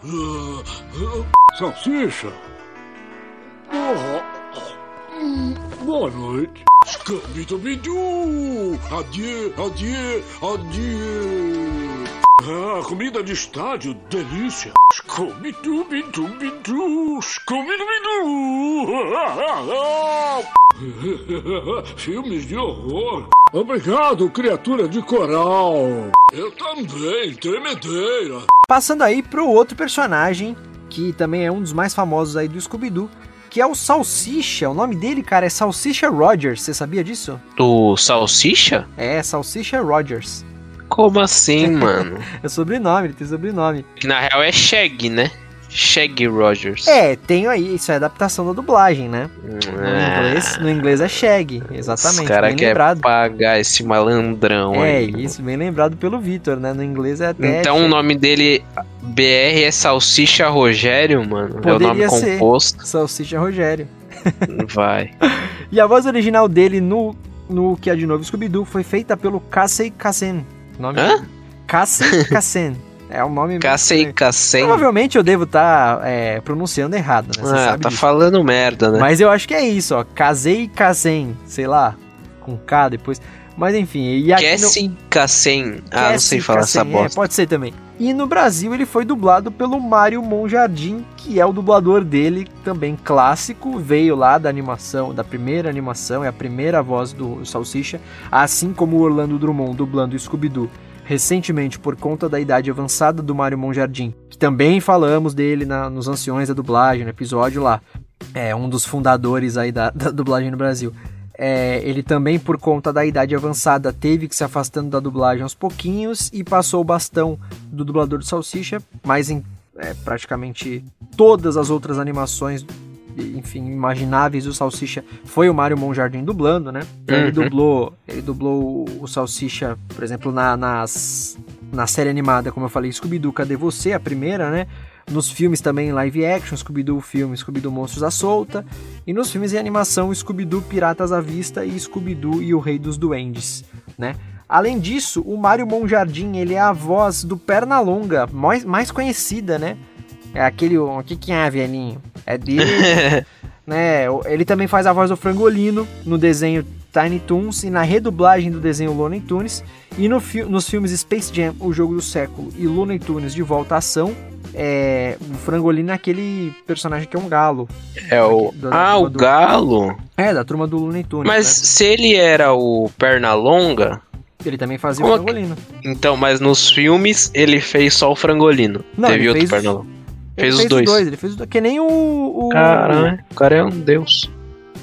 Salsicha. Oh. Boa noite. Scooby-Doo! Adieu, adieu, adieu. Ah, comida de estádio, delícia. Scooby-Doo, Scooby-Doo, <laughs> Filmes de horror. Obrigado, criatura de coral. Eu também, tremedeira. Passando aí pro outro personagem, que também é um dos mais famosos aí do Scooby-Doo, que é o Salsicha. O nome dele, cara, é Salsicha Rogers. Você sabia disso? Do Salsicha? É, Salsicha Rogers. Como assim, <laughs> mano? é sobrenome, ele tem sobrenome. Que na real é Shag, né? Shag Rogers. É, tem aí, isso é adaptação da dublagem, né? No, ah. inglês, no inglês é Shag, exatamente. Os cara quer lembrado. pagar esse malandrão é, aí. É, isso, bem lembrado pelo Vitor, né? No inglês é até. Então Shag. o nome dele BR é Salsicha Rogério, mano. Poderia é o nome ser. composto. Salsicha Rogério. <laughs> Vai. e a voz original dele no, no que é de novo Scooby-Doo foi feita pelo Casey Kassen. Nome Hã? Casey Kassen. É o nome Casey Kassen. Provavelmente eu devo estar tá, é, pronunciando errado, né? Você ah, tá disso. falando merda, né? Mas eu acho que é isso, ó. Casei Kassen, sei lá, com K depois. Mas enfim, e aqui no... Kassen. Ah, não sei falar Kassen, essa é, bosta. É, pode ser também. E no Brasil ele foi dublado pelo Mário Monjardim, que é o dublador dele, também clássico, veio lá da animação, da primeira animação, é a primeira voz do Salsicha, assim como o Orlando Drummond dublando Scooby-Doo recentemente por conta da idade avançada do Mário Monjardim, que também falamos dele na, nos Anciões da Dublagem, no episódio lá. É um dos fundadores aí da, da dublagem no Brasil. É, ele também, por conta da idade avançada, teve que se afastando da dublagem aos pouquinhos e passou o bastão do dublador do Salsicha, mas em é, praticamente todas as outras animações, enfim, imagináveis, o Salsicha foi o Mário Monjardim dublando, né? Uhum. Ele dublou, ele dublou o Salsicha, por exemplo, na, nas, na série animada, como eu falei, Scooby-Doo, Cadê Você? A primeira, né? Nos filmes também live action, Scooby-Doo filme, Scooby-Doo Monstros à Solta. E nos filmes em animação, Scooby-Doo Piratas à Vista e Scooby-Doo e o Rei dos Duendes, né? Além disso, o Mário Monjardim, ele é a voz do Pernalonga, mais, mais conhecida, né? É aquele, o que que é, velhinho? É dele, <laughs> né? Ele também faz a voz do Frangolino no desenho Tiny Toons e na redublagem do desenho Looney Tunes. E no fi nos filmes Space Jam, O Jogo do Século e Looney Tunes de Volta à Ação, é, o Frangolino é aquele personagem que é um galo. É o. Da, da ah, o do... galo? É, da turma do Looney Tunes. Mas né? se ele era o Pernalonga. Ele também fazia Como... o Frangolino. Então, mas nos filmes ele fez só o Frangolino. Não, Teve outro fez... Pernalonga. Fez, fez os dois. dois. Ele fez Que nem o. o... Caramba, o cara é um deus.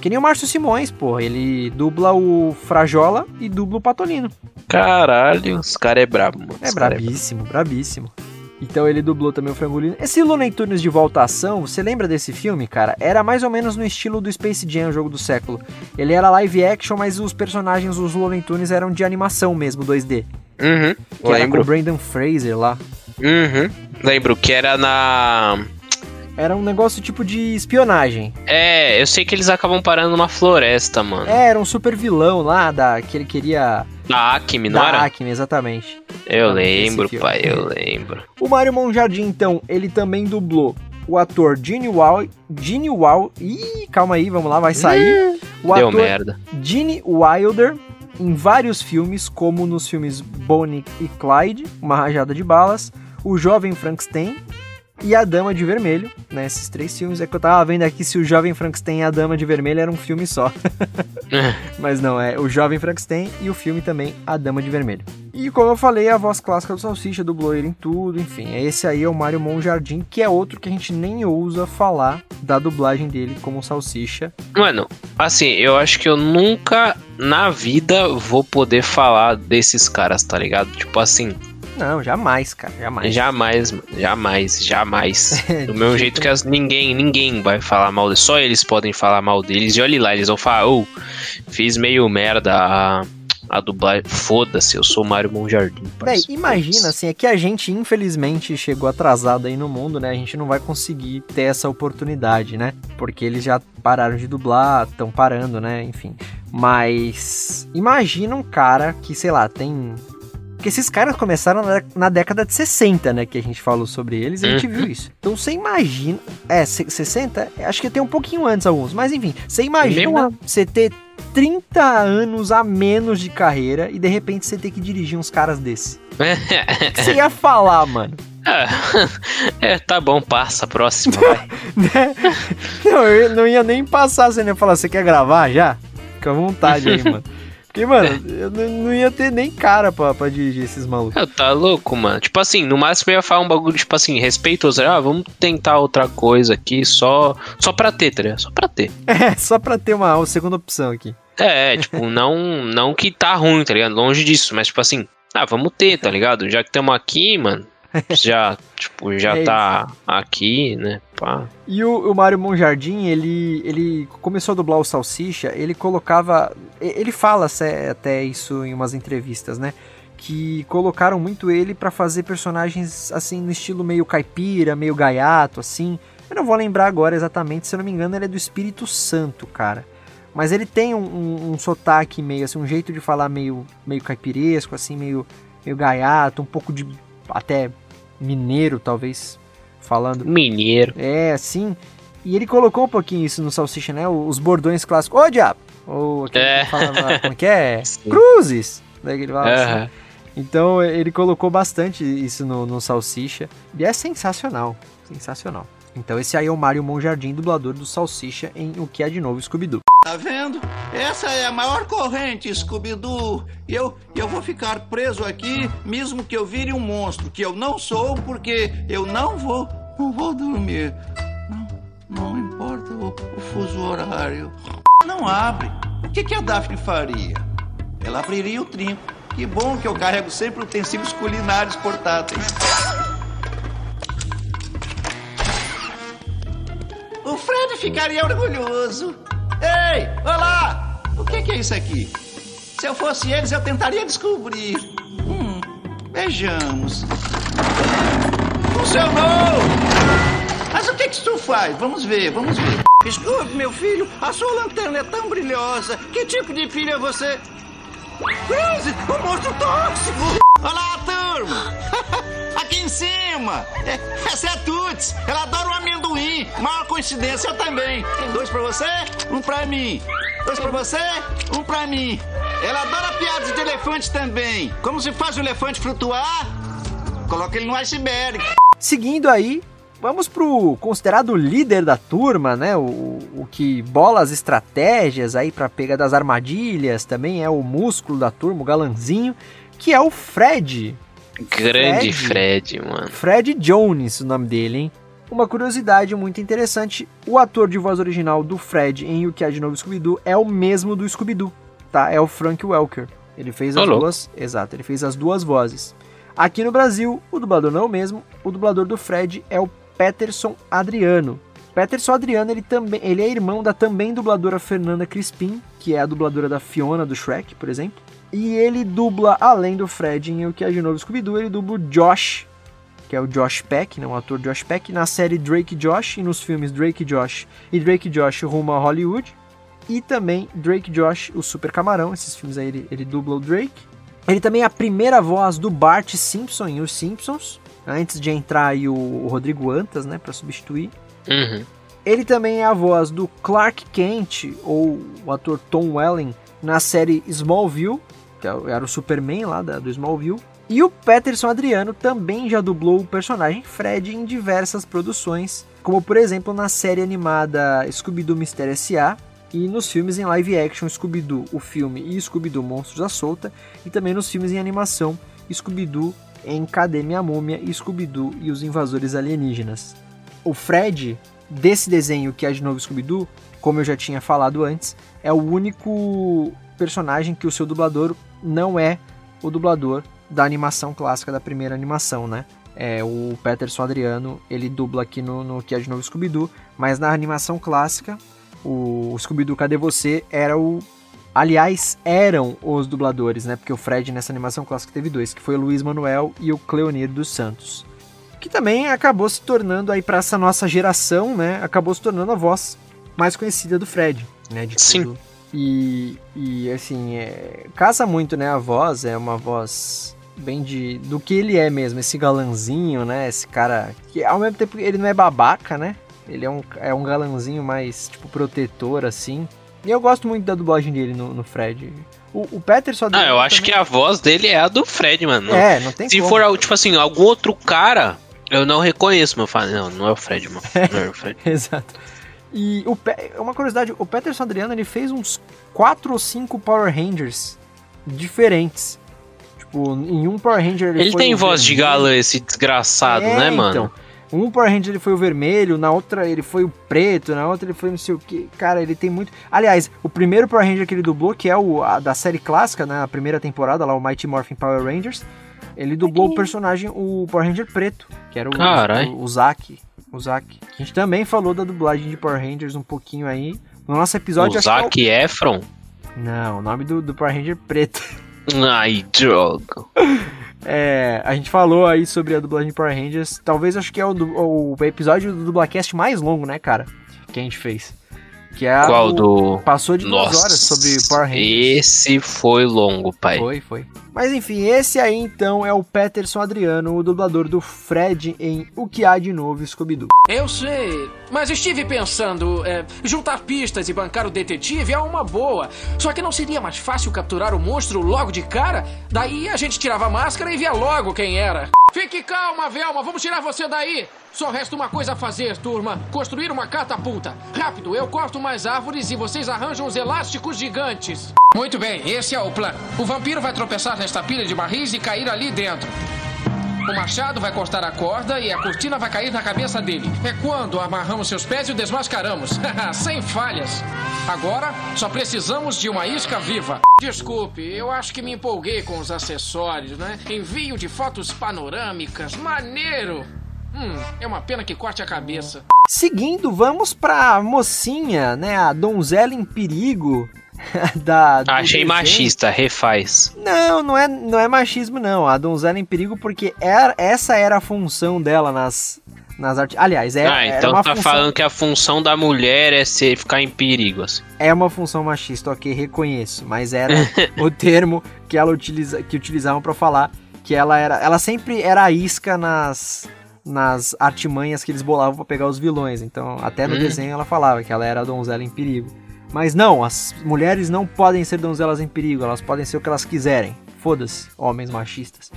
Que nem o Márcio Simões, porra. Ele dubla o Frajola e dubla o Patolino. Caralho, esse cara é brabo, mano. É brabíssimo, é brabíssimo. Então ele dublou também o Frangolino. Esse Looney Tunes de volta à ação, você lembra desse filme, cara? Era mais ou menos no estilo do Space Jam, o jogo do século. Ele era live action, mas os personagens, os Looney Tunes, eram de animação mesmo, 2D. Uhum, que lembro. Era com o Brandon Fraser lá. Uhum, lembro que era na... Era um negócio tipo de espionagem. É, eu sei que eles acabam parando numa floresta, mano. É, era um super vilão lá, da, que ele queria... Da Acme, não da era? Da Acme, exatamente. Eu lembro, pai, eu lembro. O Mário Monjardim, então, ele também dublou o ator Gene Wall... Gene Wall... Ih, calma aí, vamos lá, vai sair. o Deu ator merda. Gene Wilder em vários filmes, como nos filmes Bonnie e Clyde, Uma Rajada de Balas, O Jovem Frankenstein e A Dama de Vermelho, né? Esses três filmes. É que eu tava vendo aqui se o Jovem Frankenstein e A Dama de Vermelho era um filme só. <laughs> Mas não, é o Jovem Frankenstein e o filme também A Dama de Vermelho. E como eu falei, a voz clássica do Salsicha dublou ele em tudo, enfim. Esse aí é o Mário Monjardim, que é outro que a gente nem ousa falar da dublagem dele como Salsicha. Mano, assim, eu acho que eu nunca na vida vou poder falar desses caras, tá ligado? Tipo assim, não, jamais, cara, jamais. Jamais, jamais, jamais. <laughs> Do mesmo jeito que as, ninguém, ninguém vai falar mal deles, só eles podem falar mal deles. E olha lá, eles vão falar, oh, fiz meio merda a, a dublagem. Foda-se, eu sou Mário Monjardim. Véi, imagina, assim, é que a gente, infelizmente, chegou atrasado aí no mundo, né? A gente não vai conseguir ter essa oportunidade, né? Porque eles já pararam de dublar, estão parando, né? Enfim. Mas imagina um cara que, sei lá, tem porque esses caras começaram na, na, década de 60, né? Que a gente falou sobre eles e a gente viu isso. Então você imagina. É, 60? Acho que tem um pouquinho antes alguns. Mas enfim, você imagina você ter 30 anos a menos de carreira e de repente você ter que dirigir uns caras desse. <laughs> O que você ia falar, mano? É, tá bom, passa, próxima, vai. <laughs> Né? não, eu não ia nem passar, você ia falar, você quer gravar já? Fica à vontade aí, mano. <laughs> Porque, mano, eu não ia ter nem cara pra, pra dirigir esses malucos. Eu, tá louco, mano. Tipo assim, no máximo eu ia falar um bagulho, tipo assim, respeitoso. Ah, vamos tentar outra coisa aqui, só, só pra ter, tá ligado? Só pra ter. <laughs> É, só pra ter uma, uma segunda opção aqui. É, tipo, <laughs> não, não que tá ruim, tá ligado? Longe disso, mas tipo assim, ah, vamos ter, tá ligado? Já que estamos aqui, mano, <laughs> já, tipo, já é tá aqui, né? Pá. E o, o Mário Monjardim, ele, ele começou a dublar o Salsicha, ele colocava. Ele fala até isso em umas entrevistas, né? Que colocaram muito ele para fazer personagens assim no estilo meio caipira, meio gaiato, assim. Eu não vou lembrar agora exatamente, se eu não me engano, ele é do Espírito Santo, cara. Mas ele tem um, um, um sotaque meio assim, um jeito de falar meio, meio caipiresco, assim, meio, meio gaiato, um pouco de até mineiro, talvez, falando. Mineiro. É, assim. E ele colocou um pouquinho isso no Salsicha, né? Os bordões clássicos. Ô, diabo! Ou aquele é. que falava, <laughs> como que é? Sim. Cruzes! Daí ele fala assim. Então ele colocou bastante isso no, no Salsicha. E é sensacional. Sensacional. Então esse aí é o Mário Monjardim, dublador do Salsicha em O Que É De Novo Scooby-Doo. Tá vendo? Essa é a maior corrente, Scooby-Doo. Eu, eu vou ficar preso aqui, mesmo que eu vire um monstro, que eu não sou, porque eu não vou, não vou dormir. Não, não importa o, o fuso horário. Não abre. O que, que a Daphne faria? Ela abriria o trinco. Que bom que eu carrego sempre utensílios culinários portáteis. O Fred ficaria orgulhoso. Ei, olá! O que, que é isso aqui? Se eu fosse eles, eu tentaria descobrir. Hum, vejamos. Funcionou! Mas o que, que isso faz? Vamos ver, vamos ver. Escute, meu filho, a sua lanterna é tão brilhosa. Que tipo de filho é você? Crazy, o monstro tóxico! Olá, turma! <laughs> Em cima! <laughs> Essa é a Tuts! Ela adora um amendoim! Maior coincidência, eu também! Dois pra você, um pra mim! Dois pra você, um pra mim! Ela adora piadas de elefante também! Como se faz o elefante flutuar? Coloca ele no iceberg! Seguindo aí, vamos pro considerado líder da turma, né? O, o que bola as estratégias aí para pegar das armadilhas, também é o músculo da turma, o galanzinho, que é o Fred. Grande Fred, Fred, mano. Fred Jones, o nome dele, hein? Uma curiosidade muito interessante, o ator de voz original do Fred em O Que Há de Novo Scooby-Doo é o mesmo do Scooby-Doo, tá? É o Frank Welker. Ele fez as duas, exato, ele fez as duas vozes. Aqui no Brasil, o dublador não é o mesmo, o dublador do Fred é o Peterson Adriano. Peterson Adriano, ele também, ele é irmão da também dubladora Fernanda Crispim, que é a dubladora da Fiona do Shrek, por exemplo. E ele dubla, além do Fred em O Que É de Novo Scooby-Doo, ele dubla o Josh, que é o Josh Peck, né, o ator Josh Peck, na série Drake Josh e nos filmes Drake Josh e Drake Josh rumo a Hollywood. E também Drake Josh, o Super Camarão, esses filmes aí ele, ele dubla o Drake. Ele também é a primeira voz do Bart Simpson em Os Simpsons, antes de entrar aí o, o Rodrigo Antas, né, para substituir. Uhum. Ele também é a voz do Clark Kent, ou o ator Tom Welling, na série Smallville, que é era o Superman lá da, do Smallville. E o Peterson Adriano também já dublou o personagem Fred em diversas produções, como por exemplo na série animada Scooby-Doo Mistério S.A., e nos filmes em live action Scooby-Doo, o filme e Scooby-Doo Monstros à Solta, e também nos filmes em animação Scooby-Doo em Cadê Minha Múmia e Scooby-Doo e os Invasores Alienígenas. O Fred, desse desenho que é de novo Scooby-Doo, como eu já tinha falado antes, é o único personagem que o seu dublador não é o dublador da animação clássica da primeira animação, né? É, o Peterson Adriano, ele dubla aqui no, no que é de novo Scooby-Doo, mas na animação clássica, o Scooby-Doo Cadê Você era o Aliás, eram os dubladores, né? Porque o Fred nessa animação clássica teve dois, que foi o Luiz Manuel e o Cleonir dos Santos. Que também acabou se tornando aí para essa nossa geração, né? Acabou se tornando a voz mais conhecida do Fred, né? De Sim. Tudo. E, e assim, é, casa muito, né? A voz é uma voz bem de do que ele é mesmo, esse galanzinho, né? Esse cara que ao mesmo tempo ele não é babaca, né? Ele é um, é um galanzinho mais tipo protetor assim. E eu gosto muito da dublagem dele no, no Fred. O, o Peter só Ah, eu acho também... que a voz dele é a do Fred, mano. É, não tem Se como. for, tipo assim, algum outro cara, eu não reconheço, mas eu falo, não, não é o Fred, mano. <laughs> Não é o Fred. Exato. E o Pe... uma curiosidade, o Peterson Adriano, ele fez uns 4 ou 5 Power Rangers diferentes. Tipo, em um Power Ranger ele, ele tem voz de galã, esse desgraçado, é, né, mano? Então, um Power Ranger ele foi o vermelho, na outra ele foi o preto, na outra ele foi não sei o que. Cara, ele tem muito. Aliás, o primeiro Power Ranger que ele dublou, que é o a, da série clássica, né? A primeira temporada, lá, o Mighty Morphin Power Rangers, ele dublou o personagem, o Power Ranger preto, que era o, o, o Zack. O Zack. A gente também falou da dublagem de Power Rangers um pouquinho aí. No nosso episódio. O Zack é o... Efron? Não, o nome do, do Power Ranger preto. <laughs> Ai, droga. É, a gente falou aí sobre a dublagem de Power Rangers. Talvez acho que é o, o episódio do Dublacast mais longo, né, cara? Que a gente fez. Que é Qual do. Passou de Nossa, duas horas sobre Power Rangers. Esse foi longo, pai. Foi, foi. Mas enfim, esse aí então é o Peterson Adriano, o dublador do Fred em O que há de novo Scooby-Doo. Eu sei, mas estive pensando, é, juntar pistas e bancar o detetive é uma boa. Só que não seria mais fácil capturar o monstro logo de cara? Daí a gente tirava a máscara e via logo quem era. Fique calma, Velma, vamos tirar você daí. Só resta uma coisa a fazer, turma: construir uma catapulta. Rápido, eu corto mais árvores e vocês arranjam os elásticos gigantes. Muito bem, esse é o plano. O vampiro vai tropeçar nesta pilha de barris e cair ali dentro. O machado vai cortar a corda e a cortina vai cair na cabeça dele. É quando amarramos seus pés e o desmascaramos. <laughs> Sem falhas. Agora, só precisamos de uma isca viva. Desculpe, eu acho que me empolguei com os acessórios, né? Envio de fotos panorâmicas. Maneiro! Hum, é uma pena que corte a cabeça. Seguindo, vamos pra mocinha, né? A donzela em perigo. <laughs> da, Achei machista, refaz. Não, não é, não é machismo, não. A donzela em perigo, porque era, essa era a função dela nas, nas artes. Aliás, é. Ah, então tá função... falando que a função da mulher é ser, ficar em perigo, assim. É uma função machista, ok, reconheço. Mas era <laughs> o termo que ela utiliza, que utilizavam para falar que ela era. Ela sempre era a isca nas nas artimanhas que eles bolavam para pegar os vilões. Então, até no hum. desenho ela falava que ela era a donzela em perigo. Mas não, as mulheres não podem ser donzelas em perigo, elas podem ser o que elas quiserem. Foda-se, homens machistas.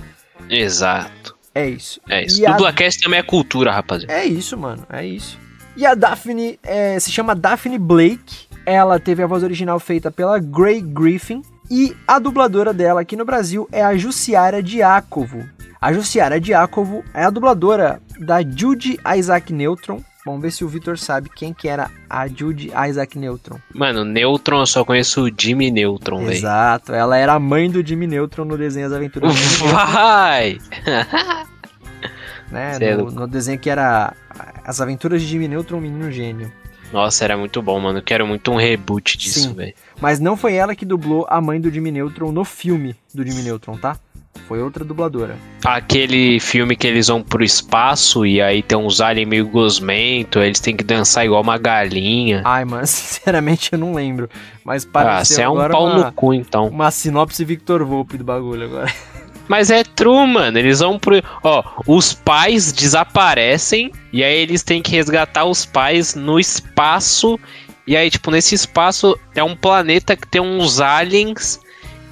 Exato. É isso. É isso. E a... também é cultura, rapaziada. É isso, mano, é isso. E a Daphne é, se chama Daphne Blake. Ela teve a voz original feita pela Gray Griffin. E a dubladora dela aqui no Brasil é a Jussiara Diácovo. A Jussiara Diácovo é a dubladora da Judy Isaac Neutron. Vamos ver se o Victor sabe quem que era a Judy Isaac Neutron. Mano, Neutron eu só conheço o Jimmy Neutron, velho. Exato, ela era a mãe do Jimmy Neutron no desenho As Aventuras Vai! <laughs> né? É no, no, desenho que era As Aventuras de Jimmy Neutron, Menino Gênio. Nossa, era muito bom, mano. Quero muito um reboot disso, velho. Mas não foi ela que dublou a mãe do Jimmy Neutron no filme do Jimmy Neutron, tá? Foi outra dubladora. Aquele filme que eles vão pro espaço e aí tem uns aliens meio gosmento, eles têm que dançar igual uma galinha. Ai, mano, <laughs> sinceramente eu não lembro. Mas parece. Ah, você é um pau uma, no cu, então. Uma sinopse Victor Volpe do bagulho agora. <laughs> Mas é true, mano. Eles vão pro. Ó, os pais desaparecem e aí eles têm que resgatar os pais no espaço. E aí, tipo, nesse espaço é um planeta que tem uns aliens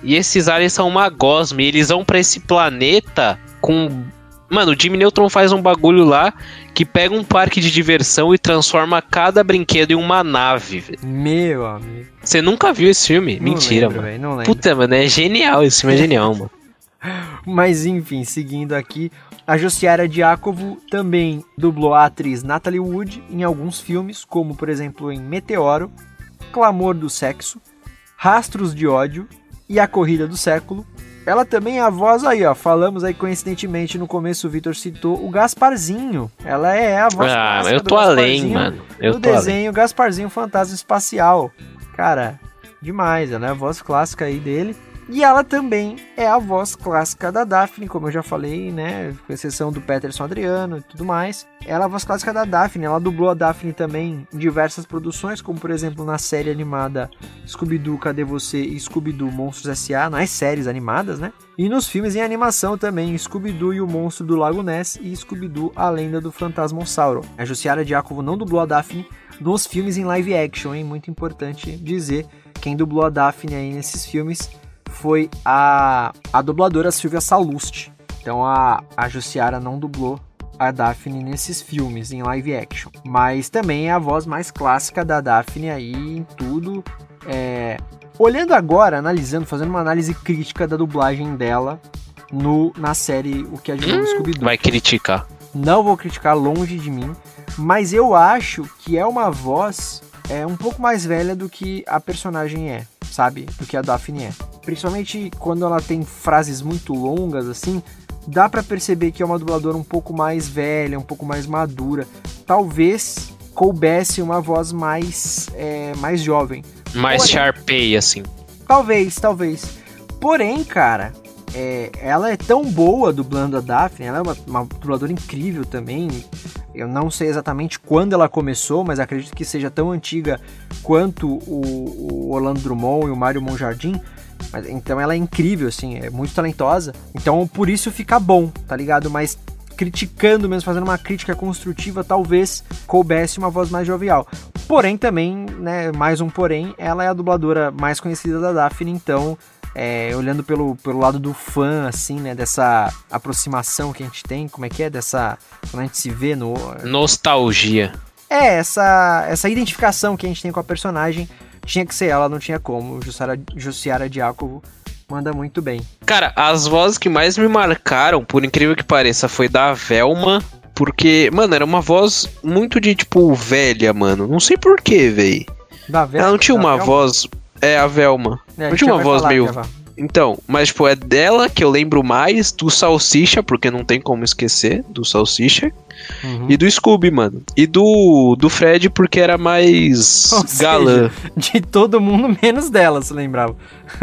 e esses aliens são uma gosma. E eles vão para esse planeta com. Mano, o Jimmy Neutron faz um bagulho lá que pega um parque de diversão e transforma cada brinquedo em uma nave, velho. Meu amigo. Você nunca viu esse filme? Não Mentira, lembro, mano. Véio, não Puta, mano, é genial. Esse filme é genial, mano. <laughs> Mas enfim, seguindo aqui, a Josiara Diácovo também dublou a atriz Natalie Wood em alguns filmes, como por exemplo em Meteoro, Clamor do Sexo, Rastros de Ódio e A Corrida do Século. Ela também é a voz aí, ó. Falamos aí coincidentemente no começo, o Vitor citou o Gasparzinho. Ela é a voz Ah, eu tô além, mano. Eu no desenho além. Gasparzinho Fantasma Espacial. Cara, demais. Ela é a voz clássica aí dele. E ela também é a voz clássica da Daphne, como eu já falei, né? Com exceção do Peterson Adriano e tudo mais. Ela é a voz clássica da Daphne. Ela dublou a Daphne também em diversas produções, como por exemplo na série animada Scooby-Doo Cadê Você e Scooby-Doo Monstros S.A., nas séries animadas, né? E nos filmes em animação também, Scooby-Doo e o Monstro do Lago Ness e Scooby-Doo A Lenda do Fantasmossauro. A Jussiara Diácovo não dublou a Daphne nos filmes em live action, hein? Muito importante dizer quem dublou a Daphne aí nesses filmes foi a, a dubladora Silvia Salusti. Então a, a Jussiara não dublou a Daphne nesses filmes em live action. Mas também é a voz mais clássica da Daphne aí em tudo. É... Olhando agora, analisando, fazendo uma análise crítica da dublagem dela no, na série O que a gente hum, Scooby-Doo. Vai criticar. Não vou criticar longe de mim, mas eu acho que é uma voz é um pouco mais velha do que a personagem é, sabe? Do que a Daphne é. Principalmente quando ela tem frases muito longas assim, dá para perceber que é uma dubladora um pouco mais velha, um pouco mais madura. Talvez coubesse uma voz mais é, mais jovem. Mais Porém, Sharpay, assim. Talvez, talvez. Porém, cara, é, ela é tão boa dublando a Daphne, ela é uma, uma dubladora incrível também. Eu não sei exatamente quando ela começou, mas acredito que seja tão antiga quanto o, o Orlando Drummond e o Mário Monjardim. Mas, então ela é incrível, assim, é muito talentosa. Então por isso fica bom, tá ligado? Mas criticando mesmo, fazendo uma crítica construtiva, talvez coubesse uma voz mais jovial. Porém, também, né, mais um porém, ela é a dubladora mais conhecida da Daphne, então, é, olhando pelo, pelo lado do fã, assim, né, dessa aproximação que a gente tem, como é que é, dessa, quando a gente se vê no... Nostalgia. É, essa, essa identificação que a gente tem com a personagem, tinha que ser ela, não tinha como, Jussiara, Jussiara Diácovo manda muito bem. Cara, as vozes que mais me marcaram, por incrível que pareça, foi da Velma. Porque, mano, era uma voz muito de, tipo, velha, mano. Não sei porquê, véi. Da Velma? Ela não tinha uma Velma? voz. É, a Velma. É, não tinha uma voz meio. Então, mas, tipo, é dela que eu lembro mais do Salsicha, porque não tem como esquecer do Salsicha. Uhum. E do Scooby, mano. E do, do Fred, porque era mais <laughs> Ou galã. Seja, de todo mundo, menos dela, se lembrava.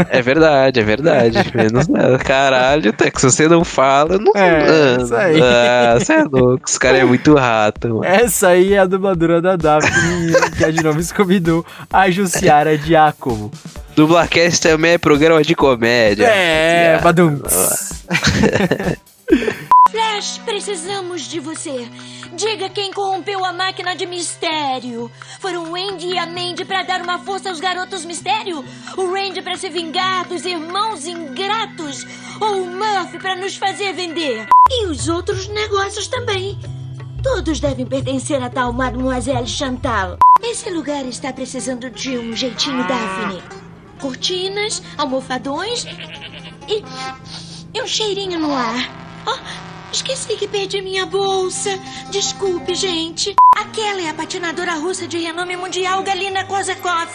É verdade, é verdade. <laughs> menos dela. Caralho, Tex, você não fala, não. É, isso aí. Ah, você é louco. Esse cara é muito rato, mano. Essa aí é a dubladora da Daphne, que é de nome Scooby-Doo, a Jussiara Giacomo. Dublacast também é programa de comédia. É, badum. <laughs> Flash, precisamos de você. Diga quem corrompeu a máquina de mistério. Foram o Andy e a Mandy para dar uma força aos garotos mistério? O Randy para se vingar dos irmãos ingratos? Ou o Murphy para nos fazer vender? E os outros negócios também. Todos devem pertencer a tal Mademoiselle Chantal. Esse lugar está precisando de um jeitinho Daphne. Cortinas, almofadões e, e um cheirinho no ar. Oh, Esqueci que perdi minha bolsa. Desculpe, gente. Aquela é a patinadora russa de renome mundial, Galina Kozakov.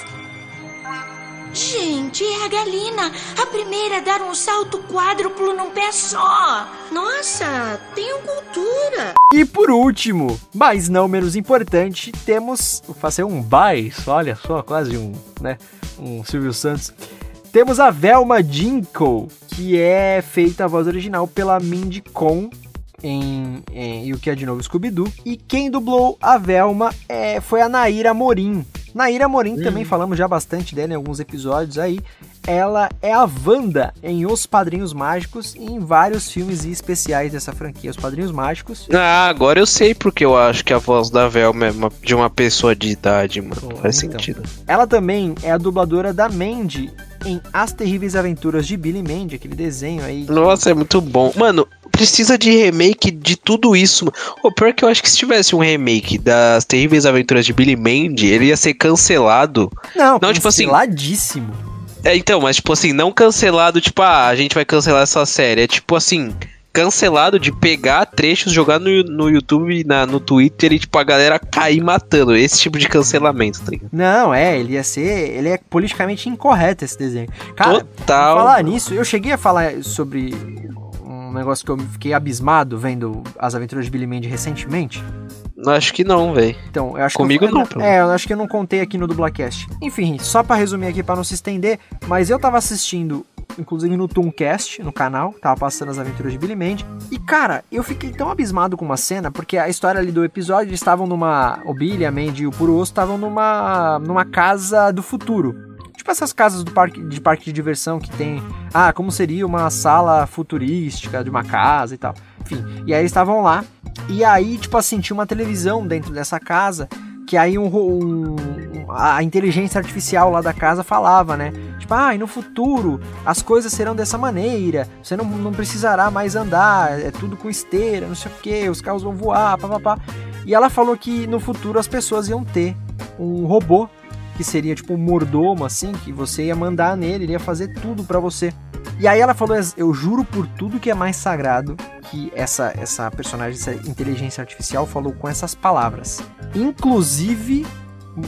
Gente, é a Galina, a primeira a dar um salto quádruplo num pé só. Nossa, tenho cultura. E por último, mas não menos importante, temos vou fazer um baixo, olha só, quase um, né, um Silvio Santos. Temos a Velma Dinko, que é feita a voz original pela Mindy Con em, em E o que é de novo Scooby-Doo. E quem dublou a Velma é, foi a Naira Morim. Naira Morim, hum. também falamos já bastante dela em alguns episódios aí. Ela é a Wanda em Os Padrinhos Mágicos e em vários filmes e especiais dessa franquia, Os Padrinhos Mágicos. Ah, agora eu sei porque eu acho que a voz da Velma é uma, de uma pessoa de idade, mano. Oh, Faz então. sentido. Ela também é a dubladora da Mandy em As Terríveis Aventuras de Billy Mandy, aquele desenho aí. Nossa, é muito bom. Mano, precisa de remake de tudo isso. O pior é que eu acho que se tivesse um remake das Terríveis Aventuras de Billy Mandy, ele ia ser cancelado. Não, não tipo assim. Canceladíssimo. É, então, mas tipo assim, não cancelado, tipo, ah, a gente vai cancelar essa série. É tipo assim, cancelado de pegar trechos, jogar no, no YouTube, na, no Twitter e, tipo, a galera cair matando. Esse tipo de cancelamento, tá ligado? Não, é, ele ia ser. Ele é politicamente incorreto esse desenho. Cara, Total. falar nisso, eu cheguei a falar sobre negócio que eu fiquei abismado vendo as aventuras de Billy Mandy recentemente? Acho que não, velho. Então, eu acho Comigo que eu, não. É, eu acho que eu não contei aqui no Dublacast. Enfim, só para resumir aqui para não se estender, mas eu tava assistindo inclusive no Tooncast, no canal, tava passando as aventuras de Billy Mandy. E cara, eu fiquei tão abismado com uma cena, porque a história ali do episódio, eles estavam numa. O Billy, a Mandy e o Puro Osso estavam numa, numa casa do futuro. Tipo essas casas do parque, de parque de diversão que tem. Ah, como seria uma sala futurística de uma casa e tal. Enfim, e aí eles estavam lá. E aí, tipo assim, tinha uma televisão dentro dessa casa. Que aí um, um, a inteligência artificial lá da casa falava, né? Tipo, ah, e no futuro as coisas serão dessa maneira, você não, não precisará mais andar, é tudo com esteira, não sei o que, os carros vão voar, papapá. E ela falou que no futuro as pessoas iam ter um robô que seria tipo um mordomo, assim, que você ia mandar nele, ele ia fazer tudo para você. E aí ela falou: Eu juro por tudo que é mais sagrado que essa, essa personagem, essa inteligência artificial falou com essas palavras. Inclusive,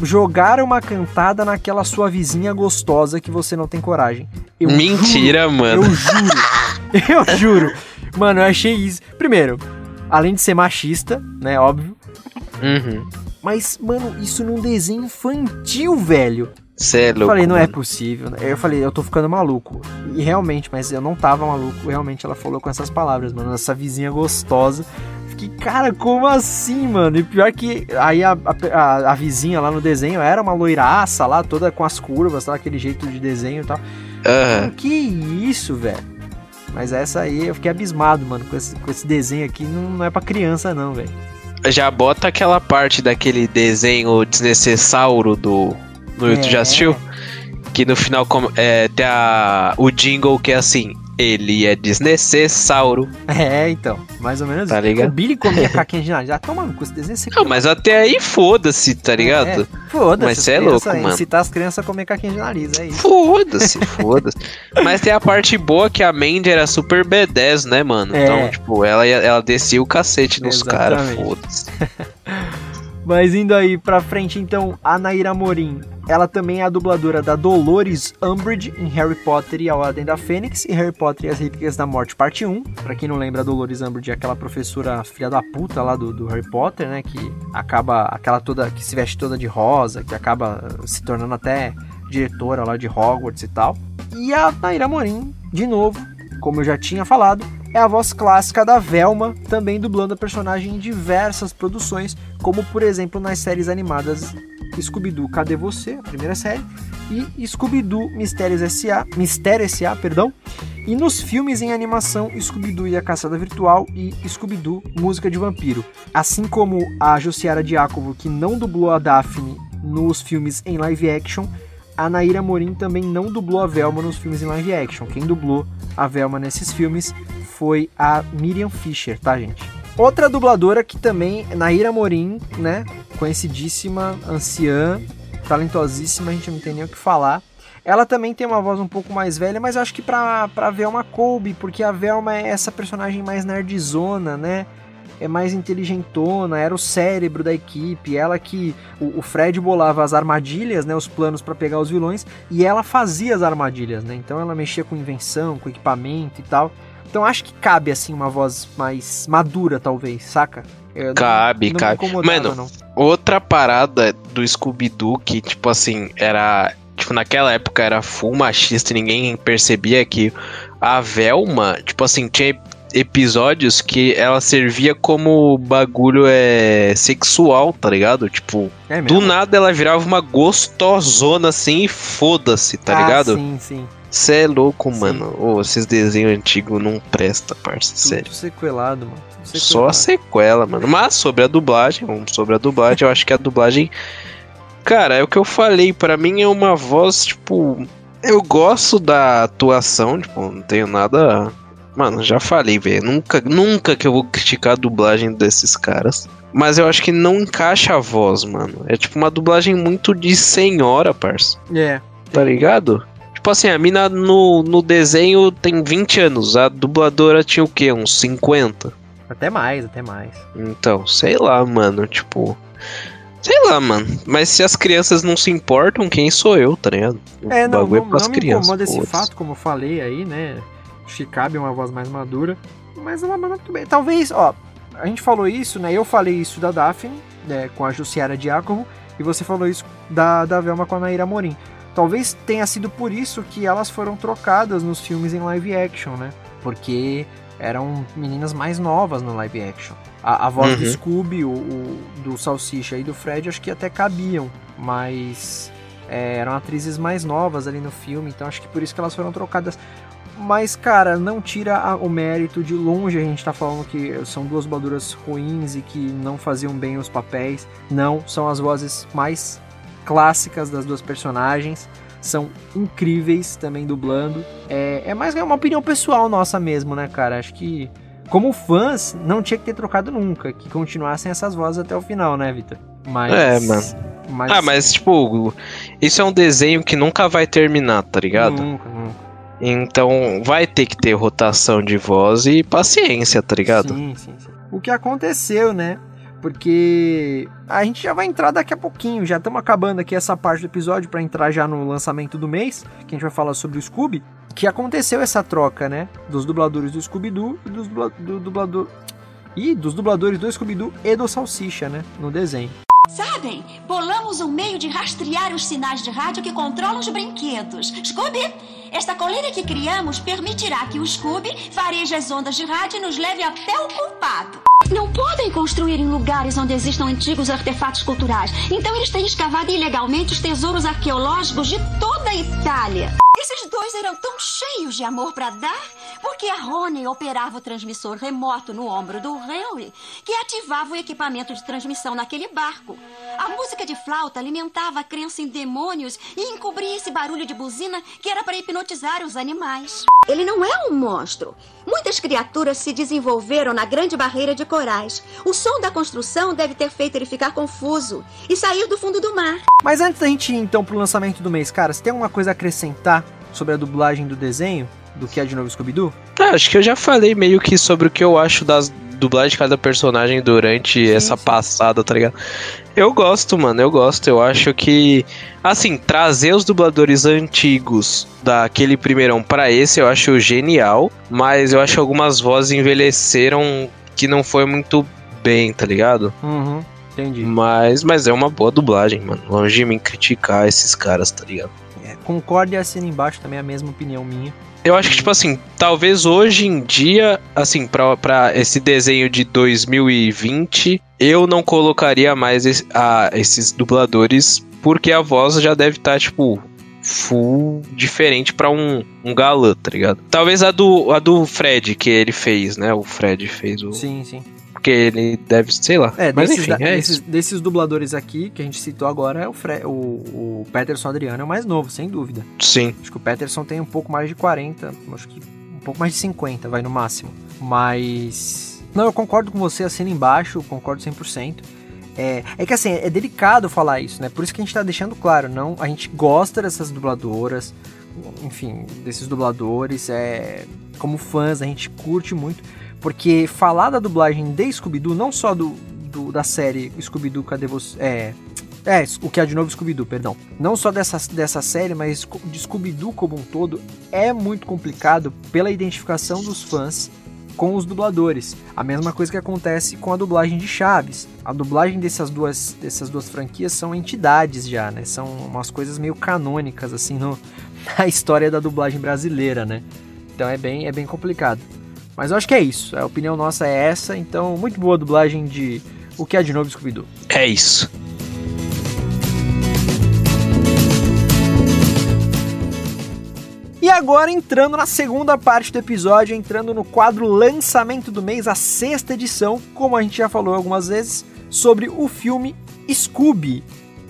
jogar uma cantada naquela sua vizinha gostosa que você não tem coragem. Eu Mentira, juro, mano. Eu juro. <laughs> eu juro. Mano, eu achei isso. Primeiro, além de ser machista, né? Óbvio. Uhum. Mas, mano, isso num desenho infantil, velho. Cê é louco, eu falei, não é mano. é possível. Eu falei, eu tô ficando maluco. E realmente, mas eu não tava maluco. Realmente ela falou com essas palavras, mano. Essa vizinha gostosa. Fiquei, cara, como assim, mano? E pior que aí a, a, a, vizinha lá no desenho era uma loiraça lá, toda com as curvas, tá? aquele jeito de desenho e tal. Uhum. Que isso, velho? Mas essa aí eu fiquei abismado, mano, com esse, com esse desenho aqui. Não, não é pra criança, não, velho. Já bota aquela parte daquele desenho desnecessário do. No, é. Tu já assistiu? Que no final é, tem a, o jingle que é assim: ele é desnecessário. É, então. Mais ou menos tá ligado? O Billy comia caquinha de nariz. Ah, toma no cu, esse Não, mas até aí foda-se, tá ligado? É, foda-se. Mas você é louco, mano. Incitar as crianças a comer caquinha de nariz, é isso. Foda-se, <laughs> foda-se. mas tem a parte boa que a Mandy era super B10, né, mano? É. Então, tipo, ela, ela descia o cacete nos caras, foda-se. <laughs> Mas indo aí pra frente, então, a Naira Morim. Ela também é a dubladora da Dolores Umbridge em Harry Potter e a Ordem da Fênix e Harry Potter e as Relíquias da Morte, parte 1. Pra quem não lembra, a Dolores Umbridge é aquela professora filha da puta lá do, do Harry Potter, né? Que acaba, aquela toda, que se veste toda de rosa, que acaba se tornando até diretora lá de Hogwarts e tal. E a Naira Morim, de novo, como eu já tinha falado, é a voz clássica da Velma, também dublando a personagem em diversas produções, como por exemplo nas séries animadas Scooby-Doo Cadê Você, a primeira série, e Scooby-Doo Mistérios S.A., Mistério S.A., perdão, e nos filmes em animação Scooby-Doo e a Caçada Virtual e Scooby-Doo Música de Vampiro. Assim como a Josiara Diácovo, que não dublou a Daphne nos filmes em live action, a Naira Morim também não dublou a Velma nos filmes em live action. Quem dublou a Velma nesses filmes foi a Miriam Fisher, tá, gente? Outra dubladora que também, Naira Morim, né? Conhecidíssima, anciã, talentosíssima, a gente não tem nem o que falar. Ela também tem uma voz um pouco mais velha, mas acho que pra, pra Velma coube, porque a Velma é essa personagem mais nerdzona, né? É mais inteligentona, era o cérebro da equipe, ela que o, o Fred bolava as armadilhas, né, os planos para pegar os vilões, e ela fazia as armadilhas, né? Então ela mexia com invenção, com equipamento e tal. Então acho que cabe assim uma voz mais madura, talvez, saca? Eu cabe, não, não cabe. Mano, não. outra parada do Scooby-Doo que, tipo assim, era. Tipo, naquela época era full machista e ninguém percebia que a Velma, tipo assim, tinha episódios que ela servia como bagulho é sexual, tá ligado? Tipo, é do nada ela virava uma gostosona assim e foda-se, tá ah, ligado? Sim, sim. Cê é louco, Sim. mano. Oh, esses desenhos antigos não presta, parça, Tudo sério. sequelado, mano. Sequelado. Só a sequela, mano. Mas sobre a dublagem, sobre a dublagem, eu acho que a dublagem. Cara, é o que eu falei, para mim é uma voz, tipo. Eu gosto da atuação, tipo, não tenho nada. Mano, já falei, velho. Nunca, nunca que eu vou criticar a dublagem desses caras. Mas eu acho que não encaixa a voz, mano. É tipo uma dublagem muito de senhora, parça. É. Tá ligado? Tipo assim, a mina no, no desenho tem 20 anos, a dubladora tinha o quê? Uns 50? Até mais, até mais. Então, sei lá, mano, tipo. Sei lá, mano. Mas se as crianças não se importam, quem sou eu, tá ligado? O é, não, não, é não me incomoda esse fato, como eu falei aí, né? Que cabe uma voz mais madura. Mas ela manda muito bem. Talvez, ó, a gente falou isso, né? Eu falei isso da Daphne, né, com a Jussiara Diácono, e você falou isso da, da Velma com a Naira Morim. Talvez tenha sido por isso que elas foram trocadas nos filmes em live action, né? Porque eram meninas mais novas no live action. A, a voz uhum. do Scooby, o, o, do Salsicha e do Fred, acho que até cabiam, mas é, eram atrizes mais novas ali no filme, então acho que por isso que elas foram trocadas. Mas, cara, não tira a, o mérito de longe. A gente tá falando que são duas dubladoras ruins e que não faziam bem os papéis. Não, são as vozes mais clássicas das duas personagens. São incríveis também dublando. É, é mais uma opinião pessoal nossa mesmo, né, cara? Acho que, como fãs, não tinha que ter trocado nunca. Que continuassem essas vozes até o final, né, Vitor? Mas. É, mano. Mas... Ah, mas, tipo, isso é um desenho que nunca vai terminar, tá ligado? Nunca, nunca. Então vai ter que ter rotação de voz e paciência, tá ligado? Sim, sim, sim. O que aconteceu, né? porque a gente já vai entrar daqui a pouquinho, já estamos acabando aqui essa parte do episódio para entrar já no lançamento do mês, que a gente vai falar sobre o Scooby, que aconteceu essa troca, né, dos dubladores do Scooby-Doo e dos dubla do dublador e dos dubladores do Scooby-Doo e do Salsicha, né, no desenho. Sabem, bolamos um meio de rastrear os sinais de rádio que controlam os brinquedos. Scooby, esta coleira que criamos permitirá que o Scooby fareje as ondas de rádio e nos leve até o culpado. Não podem construir em lugares onde existam antigos artefatos culturais. Então eles têm escavado ilegalmente os tesouros arqueológicos de toda a Itália. Esses dois eram tão cheios de amor para dar, porque a Rony operava o transmissor remoto no ombro do Henry, que ativava o equipamento de transmissão naquele barco. A música de flauta alimentava a crença em demônios e encobria esse barulho de buzina que era para hipnotizar os animais. Ele não é um monstro. Muitas criaturas se desenvolveram na grande barreira de corais. O som da construção deve ter feito ele ficar confuso e sair do fundo do mar. Mas antes da gente ir então pro lançamento do mês, cara, você tem alguma coisa a acrescentar sobre a dublagem do desenho? Do que é de novo Scooby-Doo? Ah, acho que eu já falei meio que sobre o que eu acho das dublagens de cada personagem durante sim, essa sim. passada, tá ligado? Eu gosto, mano, eu gosto. Eu acho que, assim, trazer os dubladores antigos daquele primeirão para esse eu acho genial, mas eu acho que algumas vozes envelheceram que não foi muito bem, tá ligado? Uhum, entendi. Mas, mas é uma boa dublagem, mano. Longe de mim criticar esses caras, tá ligado? Concorde e assina embaixo também a mesma opinião minha. Eu acho que, tipo assim, talvez hoje em dia, assim, pra, pra esse desenho de 2020, eu não colocaria mais a, esses dubladores, porque a voz já deve estar, tá, tipo, full diferente para um, um galã, tá ligado? Talvez a do, a do Fred que ele fez, né? O Fred fez o. Sim, sim porque ele deve, sei lá. É, Mas desses, enfim, é desses, desses, dubladores aqui que a gente citou agora, é o, Fre o, o Peterson Adriano é o mais novo, sem dúvida. Sim. Acho que o Peterson tem um pouco mais de 40, acho que um pouco mais de 50, vai no máximo. Mas. Não, eu concordo com você, assina embaixo, concordo 100%. É, é que assim, é delicado falar isso, né? Por isso que a gente tá deixando claro, não, a gente gosta dessas dubladoras, enfim, desses dubladores, é, como fãs, a gente curte muito, porque falar da dublagem de Scooby-Doo, não só do, do da série Scooby-Doo, cadê você? É. É, o que é de novo Scooby-Doo, perdão. Não só dessa, dessa série, mas de Scooby-Doo como um todo, é muito complicado pela identificação dos fãs com os dubladores. A mesma coisa que acontece com a dublagem de Chaves. A dublagem dessas duas, dessas duas franquias são entidades já, né? São umas coisas meio canônicas, assim, no, <laughs> na história da dublagem brasileira, né? Então é bem, é bem complicado. Mas eu acho que é isso. A opinião nossa é essa. Então, muito boa dublagem de O que há de novo Scooby-Doo. É isso. E agora entrando na segunda parte do episódio, entrando no quadro lançamento do mês, a sexta edição, como a gente já falou algumas vezes, sobre o filme Scooby,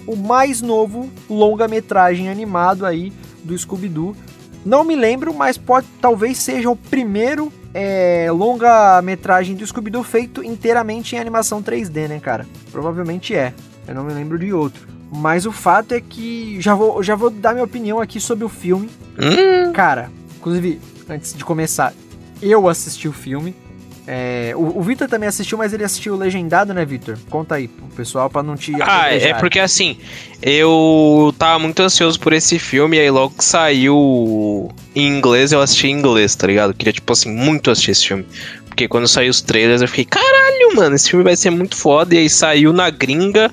o mais novo longa-metragem animado aí do Scooby-Doo. Não me lembro, mas pode talvez seja o primeiro é, longa-metragem do Scooby-Doo feito inteiramente em animação 3D, né, cara? Provavelmente é. Eu não me lembro de outro. Mas o fato é que já vou, já vou dar minha opinião aqui sobre o filme. Hum. Cara, inclusive, antes de começar, eu assisti o filme. É, o, o Vitor também assistiu, mas ele assistiu legendado, né, Vitor? Conta aí pro pessoal pra não te. Ah, é porque assim, eu tava muito ansioso por esse filme, e aí logo que saiu em inglês, eu assisti em inglês, tá ligado? Eu queria, tipo assim, muito assistir esse filme. Porque quando saiu os trailers, eu fiquei, caralho, mano, esse filme vai ser muito foda. E aí saiu na gringa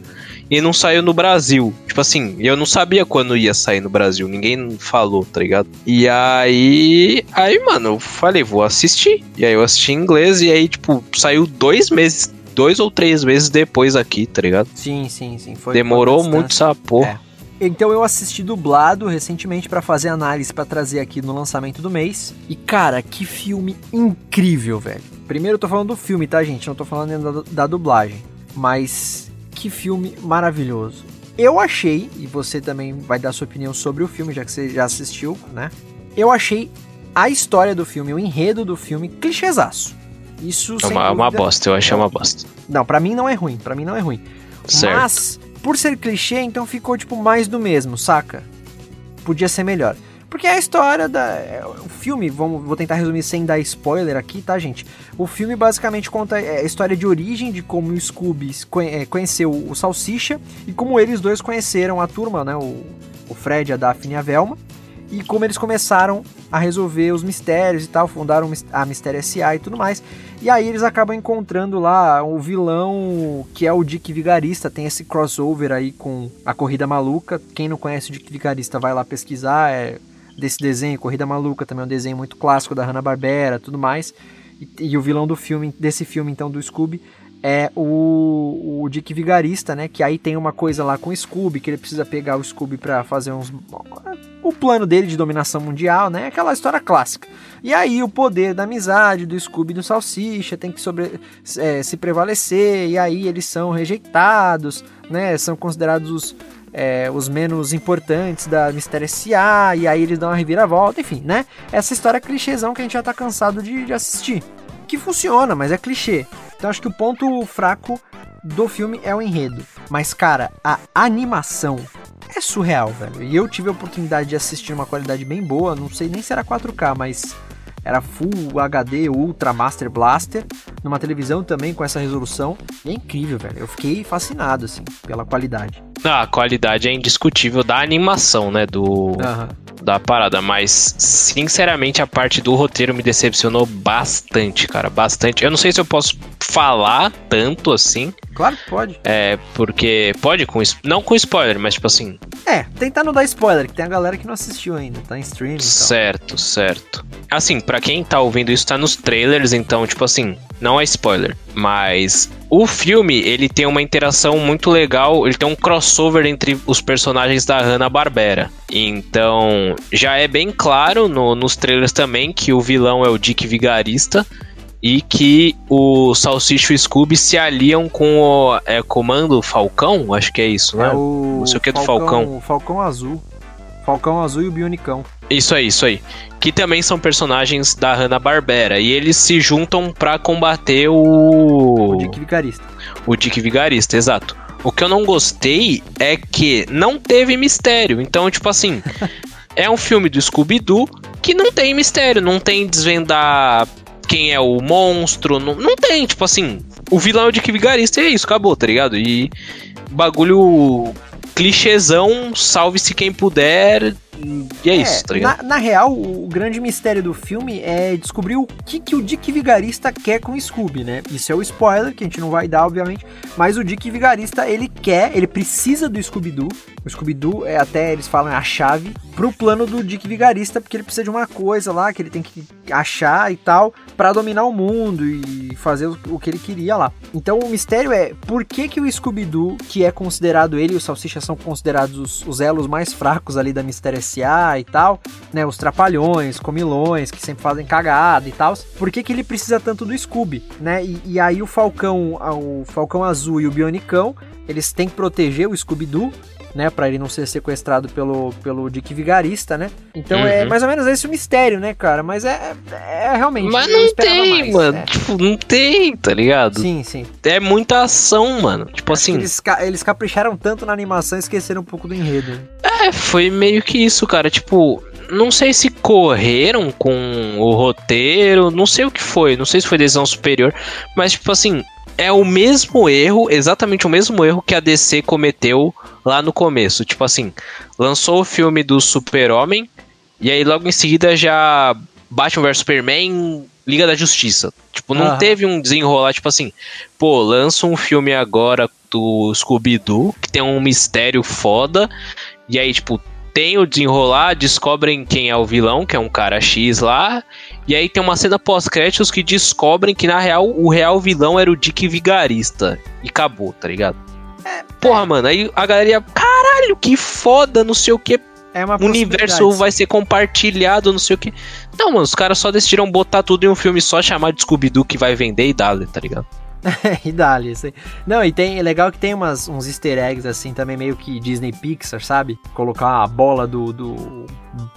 e não saiu no Brasil. Tipo assim, eu não sabia quando ia sair no Brasil, ninguém falou, tá ligado? E aí, aí, mano, eu falei, vou assistir. E aí eu assisti em inglês e aí, tipo, saiu dois meses, dois ou três meses depois aqui, tá ligado? Sim, sim, sim. Foi Demorou muito essa porra. É. Então eu assisti dublado recentemente para fazer análise para trazer aqui no lançamento do mês. E cara, que filme incrível, velho. Primeiro eu tô falando do filme, tá, gente? Não tô falando da, da dublagem. Mas que filme maravilhoso. Eu achei, e você também vai dar sua opinião sobre o filme, já que você já assistiu, né? Eu achei a história do filme, o enredo do filme, clichêzaço. Isso é uma, uma bosta, eu achei uma bosta. Não, para mim não é ruim, para mim não é ruim. Certo. Mas, por ser clichê, então ficou tipo mais do mesmo, saca? Podia ser melhor. Porque é a história da. É, o filme, vamos, vou tentar resumir sem dar spoiler aqui, tá, gente? O filme basicamente conta é, a história de origem de como o Scooby é, conheceu o Salsicha e como eles dois conheceram a turma, né? O, o Fred, a Daphne e a Velma. e como eles começaram a resolver os mistérios e tal, fundaram a Mistério S.A. e tudo mais. E aí eles acabam encontrando lá o vilão que é o Dick Vigarista, tem esse crossover aí com a Corrida Maluca. Quem não conhece o Dick Vigarista vai lá pesquisar, é desse desenho, Corrida Maluca, também é um desenho muito clássico da Hanna-Barbera, tudo mais. E, e, o vilão do filme, desse filme então do Scooby, é o, o Dick Vigarista, né? Que aí tem uma coisa lá com o Scooby, que ele precisa pegar o Scooby para fazer uns. O plano dele de dominação mundial, né? Aquela história clássica. E aí o poder da amizade do Scooby e do Salsicha tem que sobre, é, se prevalecer, e aí eles são rejeitados, né? São considerados os, é, os menos importantes da Mistério S.A. E aí eles dão uma reviravolta, enfim, né? Essa história clichêzão que a gente já tá cansado de, de assistir. Que funciona, mas é clichê. Então acho que o ponto fraco do filme é o enredo. Mas, cara, a animação é surreal, velho. E eu tive a oportunidade de assistir uma qualidade bem boa, não sei nem se era 4K, mas era Full HD Ultra Master Blaster, numa televisão também com essa resolução. E é incrível, velho. Eu fiquei fascinado, assim, pela qualidade. Ah, a qualidade é indiscutível da animação, né? Do. Uhum da parada, mas sinceramente a parte do roteiro me decepcionou bastante, cara, bastante. Eu não sei se eu posso falar tanto assim. Claro que pode. É, porque pode com não com spoiler, mas tipo assim. É, tentar não dar spoiler, que tem a galera que não assistiu ainda, tá em streaming. Certo, certo. Assim, para quem tá ouvindo isso tá nos trailers, então tipo assim, não é spoiler, mas o filme, ele tem uma interação muito legal, ele tem um crossover entre os personagens da Hanna-Barbera. Então, já é bem claro no, nos trailers também que o vilão é o Dick Vigarista e que o Salsicha e o Scooby se aliam com o é, Comando Falcão, acho que é isso, né? É o Não sei o que do Falcão. Falcão Azul. Falcão Azul e o Bionicão. Isso aí, isso aí. Que também são personagens da Hanna-Barbera. E eles se juntam para combater o. O Dick Vigarista. O Dick Vigarista, exato. O que eu não gostei é que não teve mistério. Então, tipo assim, <laughs> é um filme do Scooby-Doo que não tem mistério, não tem desvendar quem é o monstro, não, não tem, tipo assim, o vilão é Dick Vigarista e é isso, acabou, tá ligado? E bagulho clichêzão, salve-se quem puder, e é, é, isso, tá ligado? Na, na, real, o grande mistério do filme é descobrir o que, que o Dick Vigarista quer com o Scooby, né? Isso é o spoiler, que a gente não vai dar, obviamente. Mas o Dick Vigarista, ele quer, ele precisa do Scooby-Doo. O Scooby-Doo, é, até eles falam, é a chave pro plano do Dick Vigarista, porque ele precisa de uma coisa lá que ele tem que achar e tal, para dominar o mundo e fazer o, o, que ele queria lá. Então o mistério é por que, que o Scooby-Doo, que é considerado ele e o Salsicha são considerados os, os elos mais fracos ali da Mistério SA e tal, né? Os trapalhões, comilões, que sempre fazem cagada e tal. Por que, que ele precisa tanto do Scooby, né? E, e aí o Falcão, o Falcão Azul e o Bionicão, eles têm que proteger o Scooby-Doo, né, para ele não ser sequestrado pelo, pelo Dick Vigarista, né? Então é uhum. é mais ou menos esse o mistério, né, cara? Mas é, é, é realmente. Mas não tem, mais, mano. Né? Tipo, não tem, tá ligado? Sim, sim. É muita ação, mano. Tipo Acho assim. Eles, eles capricharam tanto na animação e esqueceram um pouco do enredo. É, foi meio que isso, cara. Tipo, não sei se correram com o roteiro, não sei o que foi, não sei se foi decisão superior, mas tipo assim, é o mesmo erro, exatamente o mesmo erro que a DC cometeu lá no começo. Tipo assim, lançou o filme do Super-Homem e aí logo em seguida já Batman vs Superman, Liga da Justiça. Tipo, não uhum. teve um desenrolar, tipo assim, pô, lança um filme agora do Scooby-Doo, que tem um mistério foda, e aí, tipo, tem o desenrolar, descobrem quem é o vilão, que é um cara X lá. E aí tem uma cena pós-créditos que descobrem que na real o real vilão era o Dick Vigarista. E acabou, tá ligado? É, Porra, é. mano, aí a galera ia, caralho, que foda, não sei o que. É uma o universo vai ser compartilhado, não sei o que. Não, mano, os caras só decidiram botar tudo em um filme só, chamar de Scooby-Doo que vai vender e dá, tá ligado? <laughs> e dali, isso aí. Não, e tem, é legal que tem umas, uns easter eggs assim, também meio que Disney Pixar, sabe? Colocar a bola do, do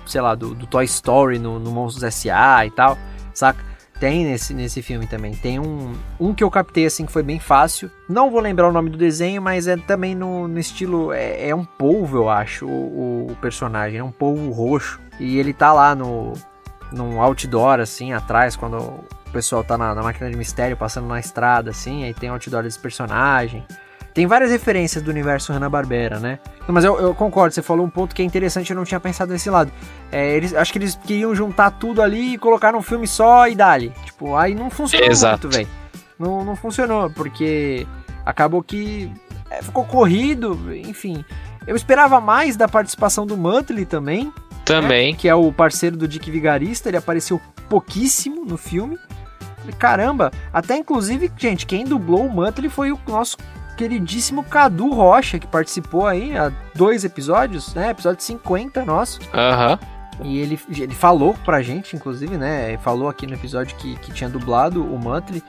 sei lá, do, do Toy Story no, no Monstros S.A. e tal, saca? Tem nesse, nesse filme também. Tem um, um que eu captei assim que foi bem fácil. Não vou lembrar o nome do desenho, mas é também no, no estilo. É, é um polvo, eu acho, o, o, personagem. É um polvo roxo. E ele tá lá no. num outdoor, assim, atrás, quando o pessoal tá na, na, máquina de mistério passando na estrada, assim, aí tem o outdoor desse personagem. Tem várias referências do universo Hanna-Barbera, né? Mas eu, eu, concordo, você falou um ponto que é interessante, eu não tinha pensado nesse lado. É, eles, acho que eles queriam juntar tudo ali e colocar num filme só e dali. Tipo, aí não funcionou Exato. muito, velho. Não, não funcionou, porque acabou que é, ficou corrido, enfim. Eu esperava mais da participação do Mantley também. Também. Né? Que é o parceiro do Dick Vigarista, ele apareceu pouquíssimo no filme. Caramba, até inclusive, gente, quem dublou o Mantley foi o nosso queridíssimo Cadu Rocha, que participou aí há dois episódios, né? Episódio 50 nosso. Aham. Uhum. E ele, ele falou pra gente, inclusive, né? Falou aqui no episódio que, que tinha dublado o Mantley.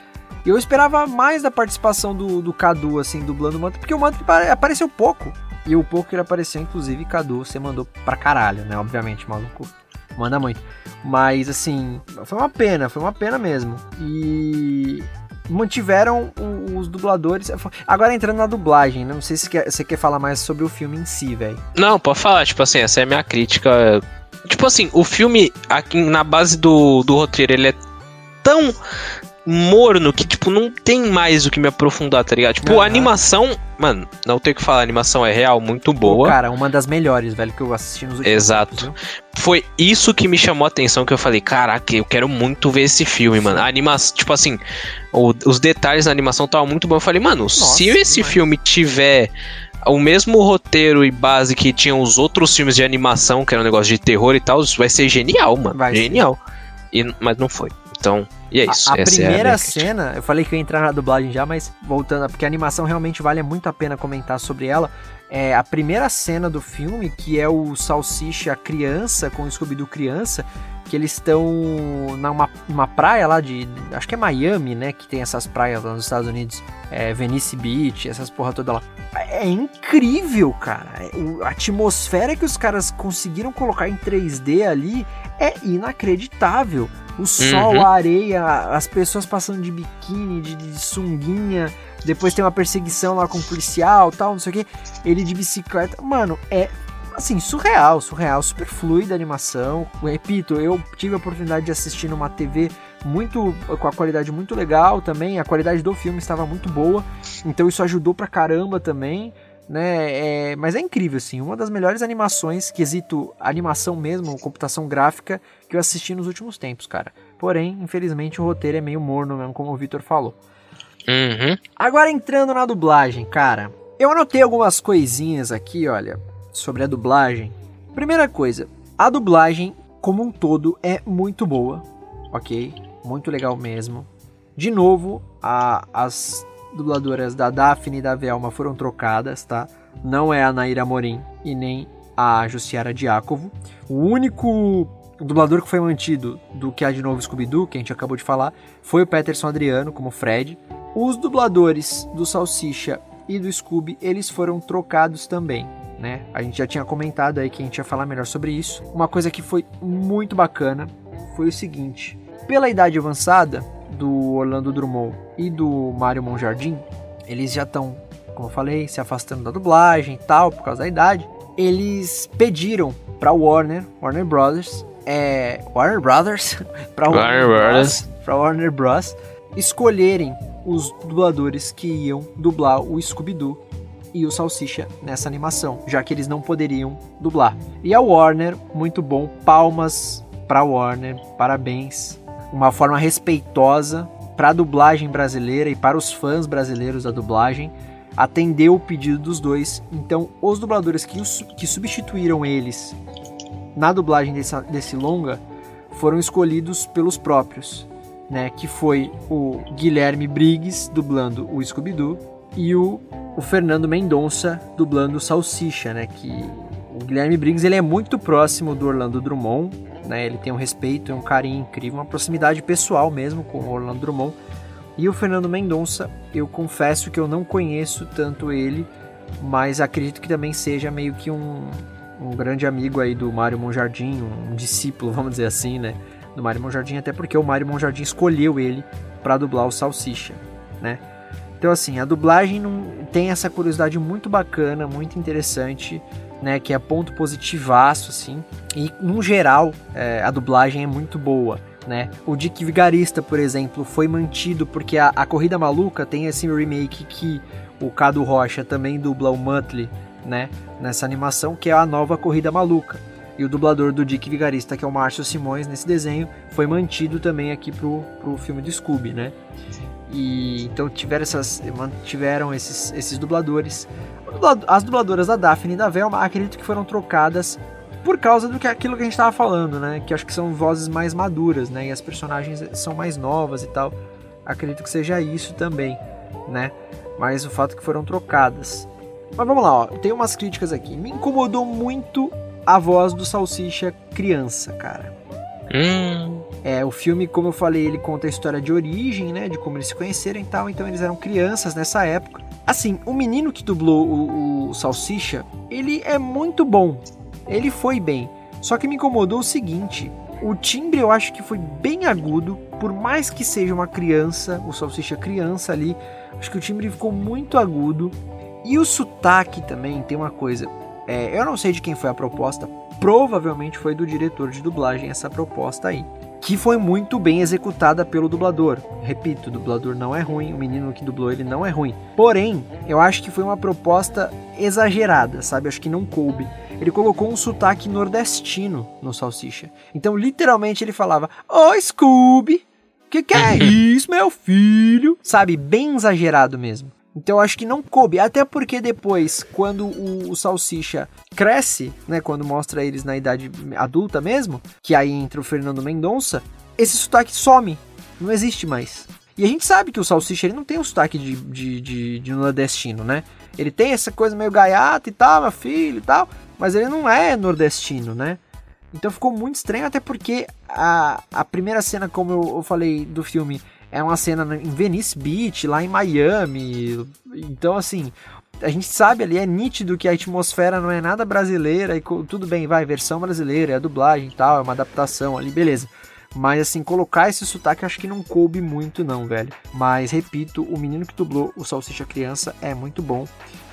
E eu esperava mais da participação do, do Cadu, assim, dublando o Mantley, porque o Mantley apareceu pouco. E o pouco que ele apareceu, inclusive, Cadu, você mandou pra caralho, né? Obviamente, maluco. Manda muito. Mas, assim, foi uma pena, foi uma pena mesmo. E mantiveram os dubladores. Agora entrando na dublagem, né? não sei se você quer falar mais sobre o filme em si, velho. Não, pode falar, tipo assim, essa é a minha crítica. Tipo assim, o filme, aqui na base do, do roteiro, ele é tão morno que, tipo, não tem mais o que me aprofundar, tá ligado? Tipo, uhum. a animação, mano, não tem o que falar, a animação é real, muito boa. Pô, cara, uma das melhores, velho, que eu assisti nos últimos Exato. Anos, Foi isso que me chamou a atenção, que eu falei, caraca, eu quero muito ver esse filme, mano. A animação, tipo assim, o, os detalhes da animação estavam muito bons. Eu falei, mano, Nossa, se esse filme tiver o mesmo roteiro e base que tinham os outros filmes de animação, que era um negócio de terror e tal, vai ser genial, mano. Vai genial. E, mas não foi. Então, e é isso. A, a primeira é a cena, eu falei que eu ia entrar na dublagem já, mas voltando, porque a animação realmente vale muito a pena comentar sobre ela. É a primeira cena do filme, que é o Salsicha criança com o Scooby-Doo criança, que eles estão numa, numa praia lá de. Acho que é Miami, né? Que tem essas praias lá nos Estados Unidos. É, Venice Beach, essas porra toda lá. É incrível, cara. É, a atmosfera que os caras conseguiram colocar em 3D ali é inacreditável. O sol, uhum. a areia, as pessoas passando de biquíni, de, de sunguinha. Depois tem uma perseguição lá com o policial tal, não sei o que. Ele de bicicleta. Mano, é assim, surreal, surreal, super fluida a animação. Repito, eu tive a oportunidade de assistir numa TV muito com a qualidade muito legal também. A qualidade do filme estava muito boa, então isso ajudou pra caramba também. Né, é, mas é incrível, assim, uma das melhores animações, quesito animação mesmo, computação gráfica, que eu assisti nos últimos tempos, cara. Porém, infelizmente, o roteiro é meio morno mesmo, como o Victor falou. Uhum. Agora entrando na dublagem, cara. Eu anotei algumas coisinhas aqui, olha, sobre a dublagem. Primeira coisa, a dublagem como um todo é muito boa, ok? Muito legal mesmo. De novo, a, as dubladoras da Daphne e da Velma foram trocadas, tá? Não é a Naira Morim e nem a Jussiara Diácovo. O único dublador que foi mantido do que há de novo Scooby-Doo, que a gente acabou de falar, foi o Peterson Adriano, como Fred. Os dubladores do Salsicha e do Scooby, eles foram trocados também. Né? A gente já tinha comentado aí que a gente ia falar melhor sobre isso. Uma coisa que foi muito bacana foi o seguinte: pela idade avançada, do Orlando Drummond e do Mário Monjardim, eles já estão, como eu falei, se afastando da dublagem e tal, por causa da idade. Eles pediram para Warner, Warner Brothers, é, Warner Brothers, <laughs> para Warner, Warner Brothers, para Warner Bros, escolherem os dubladores que iam dublar o Scooby-Doo e o Salsicha nessa animação, já que eles não poderiam dublar. E a Warner, muito bom, palmas para Warner, parabéns uma forma respeitosa para a dublagem brasileira e para os fãs brasileiros da dublagem, atendeu o pedido dos dois. Então, os dubladores que, os, que substituíram eles na dublagem desse, desse longa foram escolhidos pelos próprios, né? Que foi o Guilherme Briggs dublando o Scooby-Doo e o, o Fernando Mendonça dublando o Salsicha, né? Que o Guilherme Briggs ele é muito próximo do Orlando Drummond, né? Ele tem um respeito e um carinho incrível, uma proximidade pessoal mesmo com o Orlando Drummond. E o Fernando Mendonça, eu confesso que eu não conheço tanto ele, mas acredito que também seja meio que um, um grande amigo aí do Mário Monjardim, um discípulo, <laughs> vamos dizer assim, né? Do Mário Monjardim, até porque o Mário Monjardim escolheu ele para dublar o Salsicha, né? Então assim, a dublagem tem essa curiosidade muito bacana, muito interessante né? Que é ponto positivaço, assim. E, no geral, é, a dublagem é muito boa. né? O Dick Vigarista, por exemplo, foi mantido porque a, a Corrida Maluca tem esse remake que o Cado Rocha também dubla o Muttley, né? Nessa animação, que é a nova Corrida Maluca. E o dublador do Dick Vigarista, que é o Márcio Simões, nesse desenho, foi mantido também aqui pro, pro filme do Scooby, né? E então tiveram, essas, mantiveram esses, esses dubladores. As dubladoras da Daphne e da Velma acredito que foram trocadas por causa do que aquilo que a gente estava falando, né? Que acho que são vozes mais maduras, né? E as personagens são mais novas e tal. Acredito que seja isso também, né? Mas o fato é que foram trocadas. Mas vamos lá, ó. Tem umas críticas aqui. Me incomodou muito a voz do Salsicha criança, cara. Hum. É, o filme, como eu falei, ele conta a história de origem, né? De como eles se conheceram e tal. Então eles eram crianças nessa época. Assim, o menino que dublou o, o Salsicha, ele é muito bom. Ele foi bem. Só que me incomodou o seguinte: o timbre eu acho que foi bem agudo, por mais que seja uma criança, o Salsicha criança ali, acho que o timbre ficou muito agudo. E o sotaque também tem uma coisa. É, eu não sei de quem foi a proposta, provavelmente foi do diretor de dublagem essa proposta aí. Que foi muito bem executada pelo dublador. Repito, o dublador não é ruim, o menino que dublou ele não é ruim. Porém, eu acho que foi uma proposta exagerada, sabe? Acho que não coube. Ele colocou um sotaque nordestino no Salsicha. Então, literalmente, ele falava: Ô oh, Scooby, que que é <laughs> isso, meu filho? Sabe? Bem exagerado mesmo. Então acho que não coube, até porque depois, quando o, o, Salsicha cresce, né, quando mostra eles na idade adulta mesmo, que aí entra o Fernando Mendonça, esse sotaque some, não existe mais. E a gente sabe que o Salsicha ele não tem o sotaque de, de, de, de nordestino, né? Ele tem essa coisa meio gaiata e tal, meu filho e tal, mas ele não é nordestino, né? Então ficou muito estranho, até porque a, a primeira cena, como eu, eu falei do filme, é uma cena em Venice Beach, lá em Miami. Então, assim, a gente sabe ali, é nítido que a atmosfera não é nada brasileira. E tudo bem, vai, versão brasileira, é dublagem e tal, é uma adaptação ali, beleza. Mas assim, colocar esse sotaque acho que não coube muito, não, velho. Mas repito, o menino que dublou o Salsicha Criança é muito bom.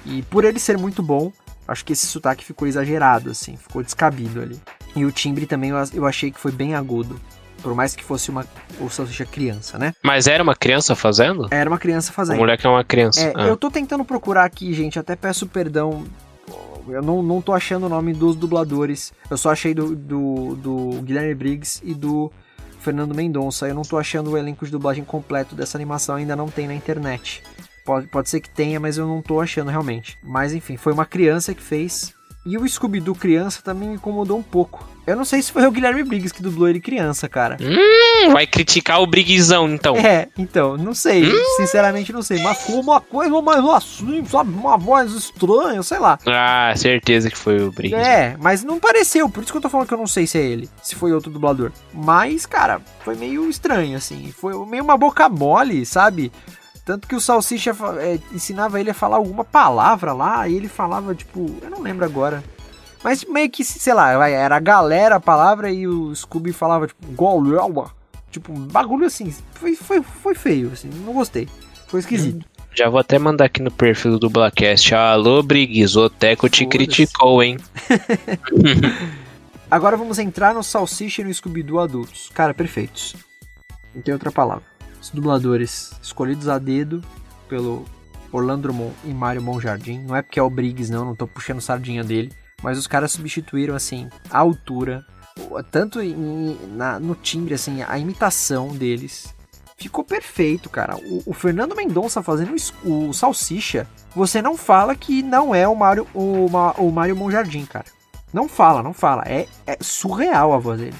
E por ele ser muito bom, acho que esse sotaque ficou exagerado, assim, ficou descabido ali. E o timbre também eu achei que foi bem agudo. Por mais que fosse uma o salsicha criança, né? Mas era uma criança fazendo? Era uma criança fazendo. O moleque é uma criança. É, ah. Eu tô tentando procurar aqui, gente, até peço perdão. Eu não, não tô achando o nome dos dubladores. Eu só achei do, do, do Guilherme Briggs e do Fernando Mendonça. Eu não tô achando o elenco de dublagem completo dessa animação, ainda não tem na internet. Pode, pode ser que tenha, mas eu não tô achando realmente. Mas enfim, foi uma criança que fez e o Scooby-Doo criança também me incomodou um pouco. Eu não sei se foi o Guilherme Briggs que dublou ele criança, cara. Hum, vai criticar o Briggsão, então. É, então, não sei. Hum. Sinceramente, não sei. Mas foi uma coisa mais assim, sabe? Uma voz estranha, sei lá. Ah, certeza que foi o Briggs. É, mas não pareceu. Por isso que eu tô falando que eu não sei se é ele. Se foi outro dublador. Mas, cara, foi meio estranho, assim. Foi meio uma boca mole, sabe? Tanto que o Salsicha é, ensinava ele a falar alguma palavra lá, e ele falava, tipo, eu não lembro agora. Mas meio que, sei lá, era a galera a palavra e o Scooby falava, tipo, golelba. Tipo, um bagulho assim. Foi, foi, foi feio, assim, não gostei. Foi esquisito. Já vou até mandar aqui no perfil do Dublacast. Alô, Briggs, o Teco te criticou, hein? <laughs> Agora vamos entrar no Salsicha e no Scooby-Doo adultos. Cara, perfeitos. Não tem outra palavra os dubladores escolhidos a dedo pelo Orlando Drummond e Mário Monjardim. Não é porque é o Briggs, não, não tô puxando sardinha dele. Mas os caras substituíram, assim, a altura, tanto em, na, no timbre, assim, a imitação deles. Ficou perfeito, cara. O, o Fernando Mendonça fazendo o, o, Salsicha, você não fala que não é o Mário, o, o Mário Monjardim, cara. Não fala, não fala. É, é surreal a voz dele.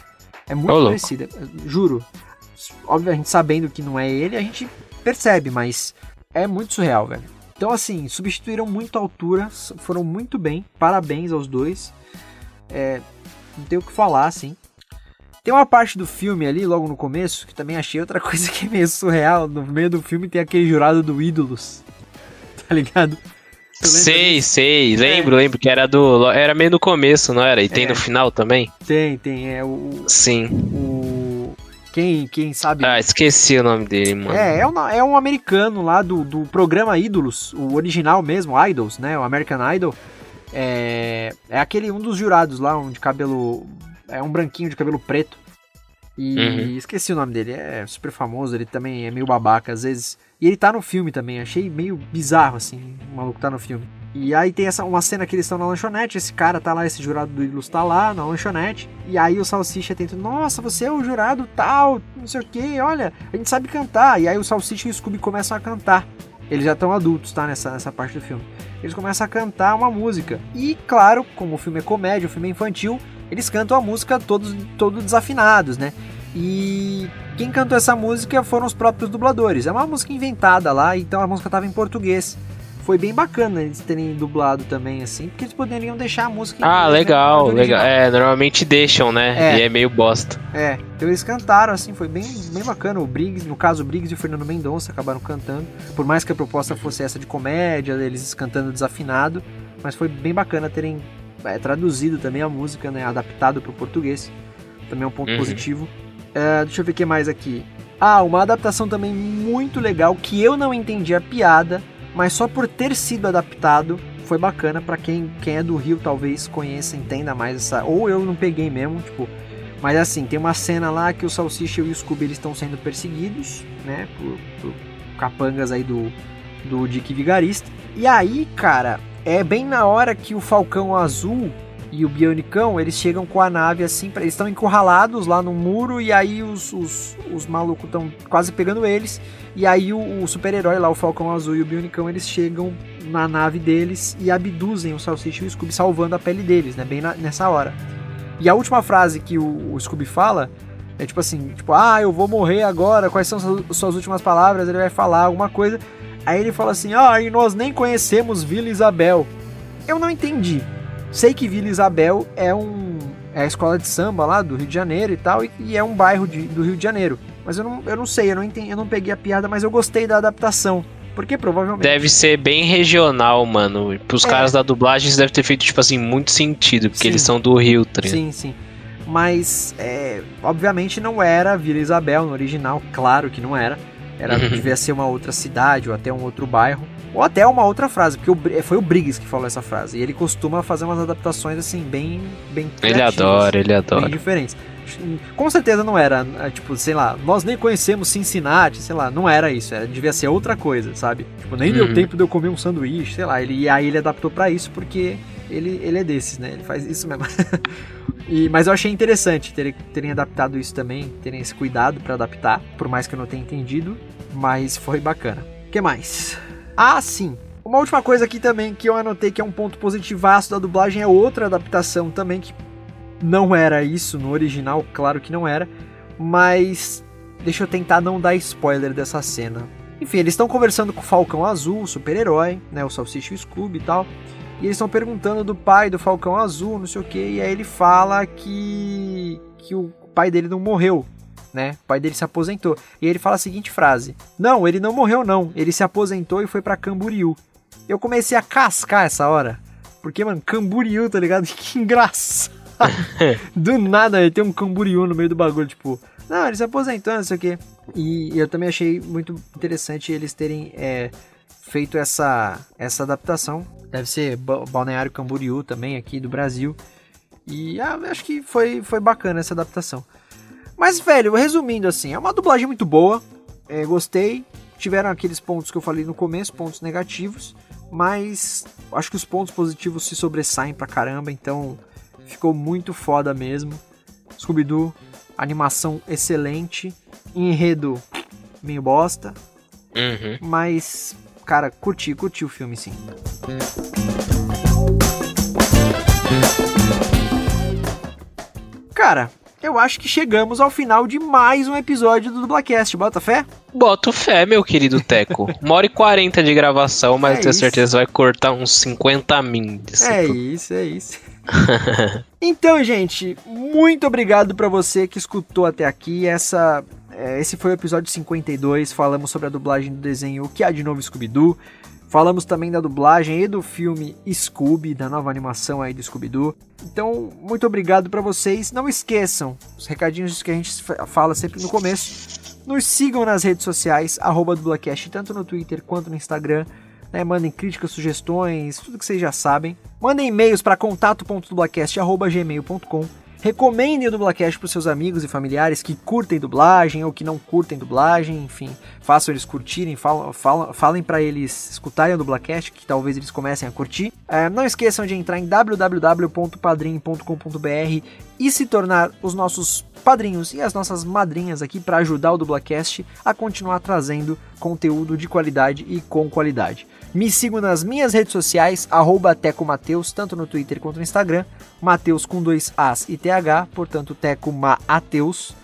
É muito Olá. parecida, juro obviamente sabendo que não é ele, a gente percebe, mas é muito surreal, velho. Então, assim, substituíram muito a altura, foram muito bem, parabéns aos dois. É, não tem o que falar, assim. Tem uma parte do filme ali, logo no começo, que também achei outra <laughs> coisa que é meio surreal. No meio do filme tem aquele jurado do Ídolos, <laughs> tá ligado? Sei, sei, é. lembro, lembro que era do. Era meio no começo, não era? E tem é. no final também? Tem, tem, é o. Sim. O quem, quem sabe. Ah, esqueci o nome dele, mano. É, é um, é um americano lá do, do programa Ídolos, o original mesmo, Idols, né? O American Idol. É, é aquele, um dos jurados lá, um de cabelo. É um branquinho de cabelo preto. E uhum. esqueci o nome dele, é super famoso, ele também é meio babaca às vezes. E ele tá no filme também, achei meio bizarro assim, o maluco tá no filme. E aí tem essa uma cena que eles estão na lanchonete, esse cara tá lá, esse jurado do Ilus tá lá na lanchonete, e aí o Salsicha tenta, nossa, você é o jurado tal, não sei o que, olha, a gente sabe cantar. E aí o Salsicha e o Scooby começam a cantar. Eles já estão adultos, tá? Nessa, nessa parte do filme. Eles começam a cantar uma música. E, claro, como o filme é comédia, o filme é infantil, eles cantam a música todos, todos desafinados, né? E quem cantou essa música foram os próprios dubladores. É uma música inventada lá, então a música estava em português foi bem bacana eles terem dublado também, assim, porque eles poderiam deixar a música. Ah, legal, legal. É, normalmente deixam, né? É. E é meio bosta. É, então eles cantaram, assim, foi bem, bem bacana. O Briggs, no caso, o Briggs e o Fernando Mendonça acabaram cantando. Por mais que a proposta fosse essa de comédia, eles cantando desafinado, mas foi bem bacana terem é, traduzido também a música, né? Adaptado para o português. Também é um ponto uhum. positivo. É, deixa eu ver o que mais aqui. Ah, uma adaptação também muito legal que eu não entendi a piada mas só por ter sido adaptado foi bacana para quem, quem é do Rio talvez conheça, entenda mais essa. Ou eu não peguei mesmo, tipo. Mas assim, tem uma cena lá que o Salsicha e o Scooby eles estão sendo perseguidos, né? Por, por capangas aí do, do Dick Vigarista. E aí, cara, é bem na hora que o Falcão Azul e o Bionicão, eles chegam com a nave assim, eles estão encurralados lá no muro e aí os, os, os malucos estão quase pegando eles. E aí o, o super-herói lá, o Falcão Azul e o Bionicão, eles chegam na nave deles e abduzem o Salsicha e o Scooby, salvando a pele deles, né? Bem na, nessa hora. E a última frase que o, o Scooby fala é tipo assim, tipo, ah, eu vou morrer agora, quais são suas, suas últimas palavras? Ele vai falar alguma coisa. Aí ele fala assim, ah, e nós nem conhecemos Vila Isabel. Eu não entendi. Sei que Vila Isabel é um é a escola de samba lá do Rio de Janeiro e tal, e, e é um bairro de, do Rio de Janeiro. Mas eu não, eu não sei, eu não, entendi, eu não peguei a piada, mas eu gostei da adaptação. Porque provavelmente. Deve ser bem regional, mano. Pros é. caras da dublagem isso deve ter feito, tipo assim, muito sentido, porque sim. eles são do Rio, tá Sim, sim. Mas, é, obviamente não era Vila Isabel no original, claro que não era. Era, uhum. devia ser uma outra cidade ou até um outro bairro. Ou até uma outra frase, porque o, foi o Briggs que falou essa frase. E ele costuma fazer umas adaptações assim, bem. bem ele adora, ele adora. Bem diferentes. Com certeza não era, é, tipo, sei lá, nós nem conhecemos Cincinnati, sei lá, não era isso, era, devia ser outra coisa, sabe? Tipo, nem uhum. deu tempo de eu comer um sanduíche, sei lá, ele, e aí ele adaptou para isso porque ele, ele é desses, né? Ele faz isso mesmo. <laughs> e, mas eu achei interessante terem, terem adaptado isso também, terem esse cuidado para adaptar, por mais que eu não tenha entendido, mas foi bacana. O que mais? Ah, sim. Uma última coisa aqui também que eu anotei que é um ponto positivaço da dublagem é outra adaptação também que não era isso no original, claro que não era, mas deixa eu tentar não dar spoiler dessa cena. Enfim, eles estão conversando com o Falcão Azul, super-herói, né, o Salsicha e o Scooby e tal. E eles estão perguntando do pai do Falcão Azul, não sei o que, e aí ele fala que que o pai dele não morreu, né? O pai dele se aposentou. E ele fala a seguinte frase: Não, ele não morreu, não. Ele se aposentou e foi para Camboriú. Eu comecei a cascar essa hora. Porque, mano, Camboriú, tá ligado? <laughs> Que engraçado. <laughs> do nada ele tem um Camboriú no meio do bagulho, tipo. Não, ele se aposentou, não sei o quê. E eu também achei muito interessante eles terem é, feito essa, essa adaptação. Deve ser Balneário Camboriú também, aqui do Brasil. E ah, acho que foi, foi bacana essa adaptação. Mas, velho, resumindo assim, é uma dublagem muito boa. É, gostei. Tiveram aqueles pontos que eu falei no começo, pontos negativos. Mas acho que os pontos positivos se sobressaem pra caramba. Então ficou muito foda mesmo. Scooby-Doo, animação excelente. Enredo meio bosta. Uhum. Mas, cara, curti, curti o filme sim. Cara, eu acho que chegamos ao final de mais um episódio do Dublacast. Bota fé? Boto fé, meu querido Teco. Uma hora e quarenta de gravação, mas é tenho isso. certeza vai cortar uns 50 min. É isso, é isso. <laughs> então, gente, muito obrigado para você que escutou até aqui. Essa, esse foi o episódio 52. Falamos sobre a dublagem do desenho O que há de novo Scooby-Doo. Falamos também da dublagem e do filme Scooby, da nova animação aí do Scooby-Doo. Então, muito obrigado para vocês. Não esqueçam os recadinhos que a gente fala sempre no começo. Nos sigam nas redes sociais, arroba dublacast, tanto no Twitter quanto no Instagram. Né? Mandem críticas, sugestões, tudo que vocês já sabem. Mandem e-mails para contato.dublacast.gmail.com Recomendem o Dublacast para seus amigos e familiares que curtem dublagem ou que não curtem dublagem, enfim, façam eles curtirem, falam, falam, falem para eles escutarem o Dublacast, que talvez eles comecem a curtir. É, não esqueçam de entrar em www.padrim.com.br e se tornar os nossos padrinhos e as nossas madrinhas aqui para ajudar o Dublacast a continuar trazendo conteúdo de qualidade e com qualidade. Me sigam nas minhas redes sociais, arroba Teco Mateus, tanto no Twitter quanto no Instagram. Mateus com dois As e TH, portanto Teco Mateus.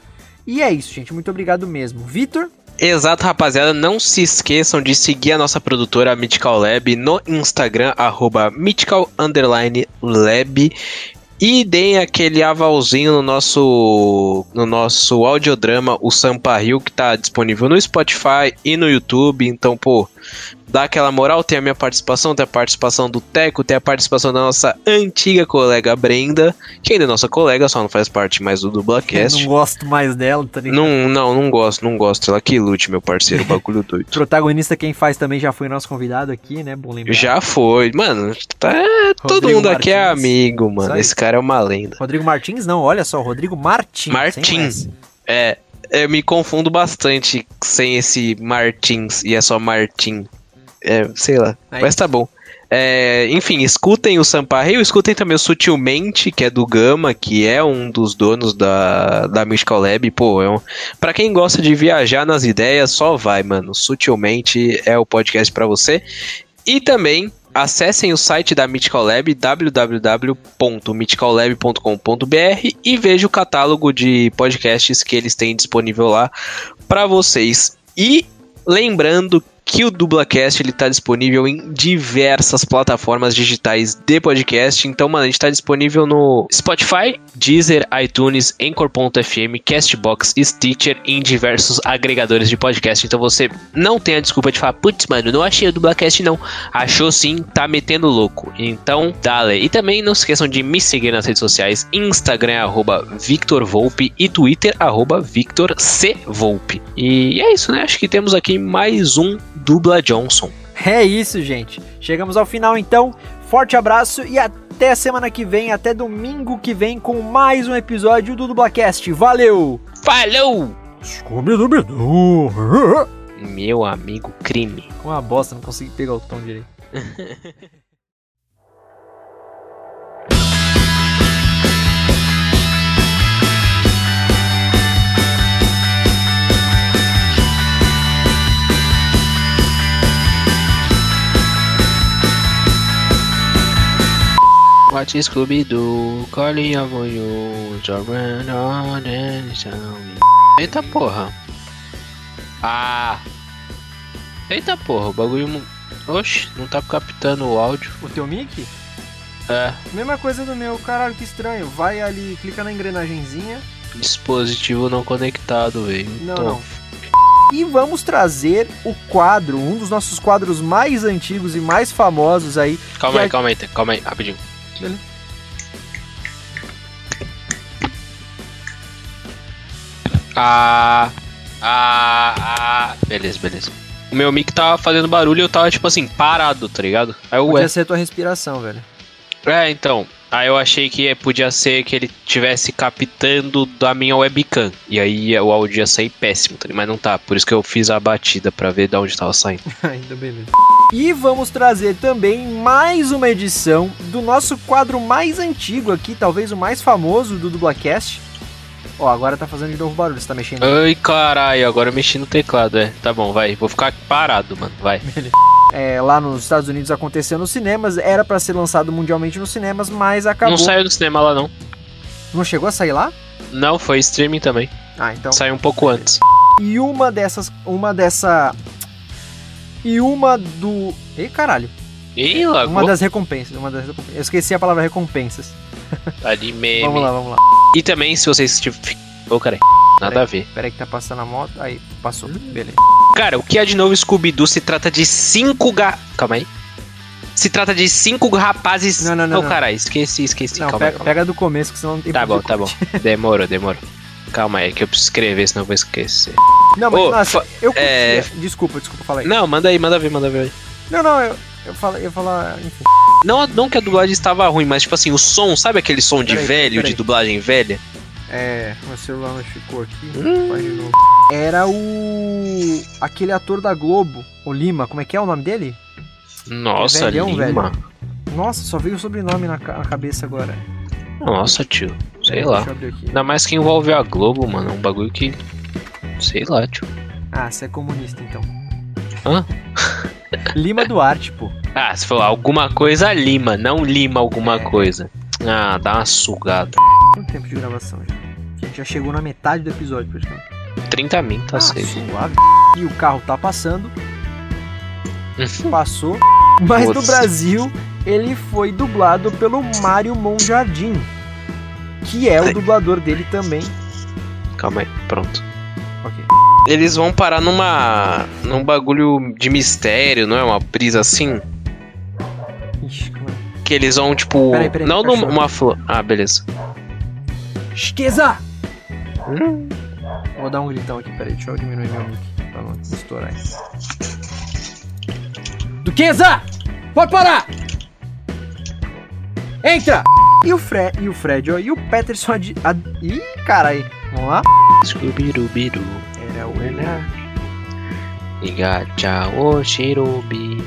E é isso, gente. Muito obrigado mesmo. Vitor? Exato, rapaziada. Não se esqueçam de seguir a nossa produtora Mythical Lab no Instagram, arroba. E deem aquele avalzinho no nosso no nosso audiodrama, o Sampa Rio, que tá disponível no Spotify e no YouTube. Então, pô, dá aquela moral, tem a minha participação, tem a participação do Teco, tem a participação da nossa antiga colega Brenda, que ainda é nossa colega, só não faz parte mais do Dublacast. <laughs> Não gosto mais dela, tá ligado? Não, não, não gosto, não gosto. Ela que lute, meu parceiro, bagulho <laughs> doido. Protagonista quem faz também já foi nosso convidado aqui, né? Bom lembrar. Já foi. Mano, tá, todo mundo Martins. aqui é amigo, mano. Esse cara é uma lenda. Rodrigo Martins não, olha só, Rodrigo Martins. Martins. É, eu me confundo bastante sem esse Martins e é só Martin. É, sei lá. É mas tá bom. É, enfim, escutem o Sampaio, escutem também o Sutilmente, que é do Gama, que é um dos donos da, da Mystical Lab. Pô, é um, pra quem gosta de viajar nas ideias, só vai, mano. Sutilmente é o podcast para você. E também acessem o site da Mythical Lab, www.mythicallab.com.br e vejam o catálogo de podcasts que eles têm disponível lá para vocês. E lembrando que o Dublacast ele tá disponível em diversas plataformas digitais de podcast. Então, mano, a gente tá disponível no Spotify, Deezer, iTunes, Anchor.fm, Castbox, Stitcher e em diversos agregadores de podcast. Então você não tem a desculpa de falar, putz, mano, não achei o Dublacast não. Achou sim, tá metendo louco. Então, dale. E também não se esqueçam de me seguir nas redes sociais, Instagram arroba Victor Volpe e Twitter arroba Victor C. Volpe. E é isso, né? Acho que temos aqui mais um Dubla Johnson. É isso, gente. Chegamos ao final então. Forte abraço e até semana que vem, até domingo que vem com mais um episódio do Dublacast. Valeu! Falou! Meu amigo crime. Uma bosta, não consegui pegar o tom direito. <laughs> What Scooby-Doo, calling of you, run on and Eita porra. Ah! Eita porra, o bagulho. Oxe, não tá captando o áudio. O teu mic? É. Mesma coisa do meu, caralho, que estranho. Vai ali, clica na engrenagemzinha. Dispositivo não conectado, velho. Não, Tô... não. E vamos trazer o quadro, um dos nossos quadros mais antigos e mais famosos aí. Calma aí, é... calma aí, calma aí, rapidinho. Beleza. Ah, ah, ah. Beleza, beleza. O meu mic tava fazendo barulho e eu tava, tipo assim, parado, tá ligado? Aí eu, Podia ué. ser tua respiração, velho. É, então. Aí eu achei que podia ser que ele tivesse captando da minha webcam. E aí o áudio ia sair péssimo, tá mas não tá. Por isso que eu fiz a batida para ver de onde tava saindo. <laughs> Ainda beleza. E vamos trazer também mais uma edição do nosso quadro mais antigo aqui, talvez o mais famoso do Dublacast. Ó, agora tá fazendo de novo barulho, você tá mexendo. Ai, caralho, agora eu mexi no teclado, é. Tá bom, vai. Vou ficar parado, mano, vai. <laughs> É, lá nos Estados Unidos aconteceu nos cinemas, era para ser lançado mundialmente nos cinemas, mas acabou. Não saiu do cinema lá não. Não chegou a sair lá? Não, foi streaming também. Ah, então. Saiu um pouco antes. E uma dessas, uma dessa e uma do, ei caralho. Ih, lagou. Uma das recompensas, uma das recompensas. Eu esqueci a palavra recompensas. <laughs> Ali mesmo. vamos lá, vamos lá. E também se vocês Ô, oh, cara. Nada pera a ver. Pera aí que tá passando a moto. Aí, passou. Beleza. Cara, o que é de novo Scooby-Doo se trata de cinco ga... Calma aí. Se trata de cinco rapazes. Não, não, não. Oh, caralho, esqueci, esqueci. Não, calma, pega, calma. pega do começo que senão não tem Tá bom, tá bom. Demorou, demorou. Calma aí, que eu preciso escrever, senão eu vou esquecer. Não, mas oh, nossa, eu curti. É... Desculpa, desculpa, fala aí. Não, manda aí, manda ver, manda ver. Não, não, eu, eu, falo, eu falar, enfim. Não, não que a dublagem estava ruim, mas tipo assim, o som, sabe aquele som de velho, peraí. de dublagem velha? É, meu celular não ficou aqui. Hum. Era o. aquele ator da Globo, o Lima, como é que é o nome dele? Nossa, velhão, Lima. Nossa, só veio o sobrenome na, ca- na cabeça agora. Nossa, tio. Sei lá. Ainda mais que envolve a Globo, mano. É um bagulho que. Sei lá, tio. Ah, você é comunista então. Hã? Lima Duarte, pô. <laughs> Ah, se falou alguma coisa, Lima, não Lima alguma É. coisa. Ah, dá uma sugada. Quanto tempo de gravação já? A gente já chegou na metade do episódio, praticamente. 30 min, tá ah, safe. suave. E o carro tá passando. Passou. <laughs> Mas no Foda-se. Brasil, ele foi dublado pelo Mário Monjardim. Que é o dublador dele também. Calma aí, pronto. Ok. Eles vão parar numa. num bagulho de mistério, não é? Uma brisa assim? Ixi, como é? Que eles vão, tipo. Peraí, peraí, não cachorro. numa flor. Ah, beleza. Esqueza! Hum. Vou dar um gritão aqui, peraí, deixa eu diminuir meu mic pra não estourar. Duquesa! Pode parar! Entra! E o, Fre e o Fred, ó, e o Peterson ad... ad... Ih, carai, vamos lá? Scooby-Doo-Biru. Era o... Igacha o Shirubi.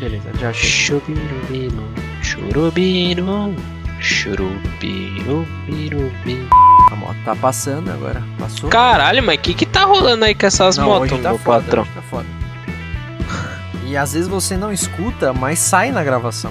Beleza, já achei. Churubiru. Churubirubirubi. A moto tá passando agora, passou. Caralho, mas o que que tá rolando aí com essas Não, motos, hoje tá meu foda, patrão? hoje tá foda. E às vezes você não escuta, mas sai na gravação.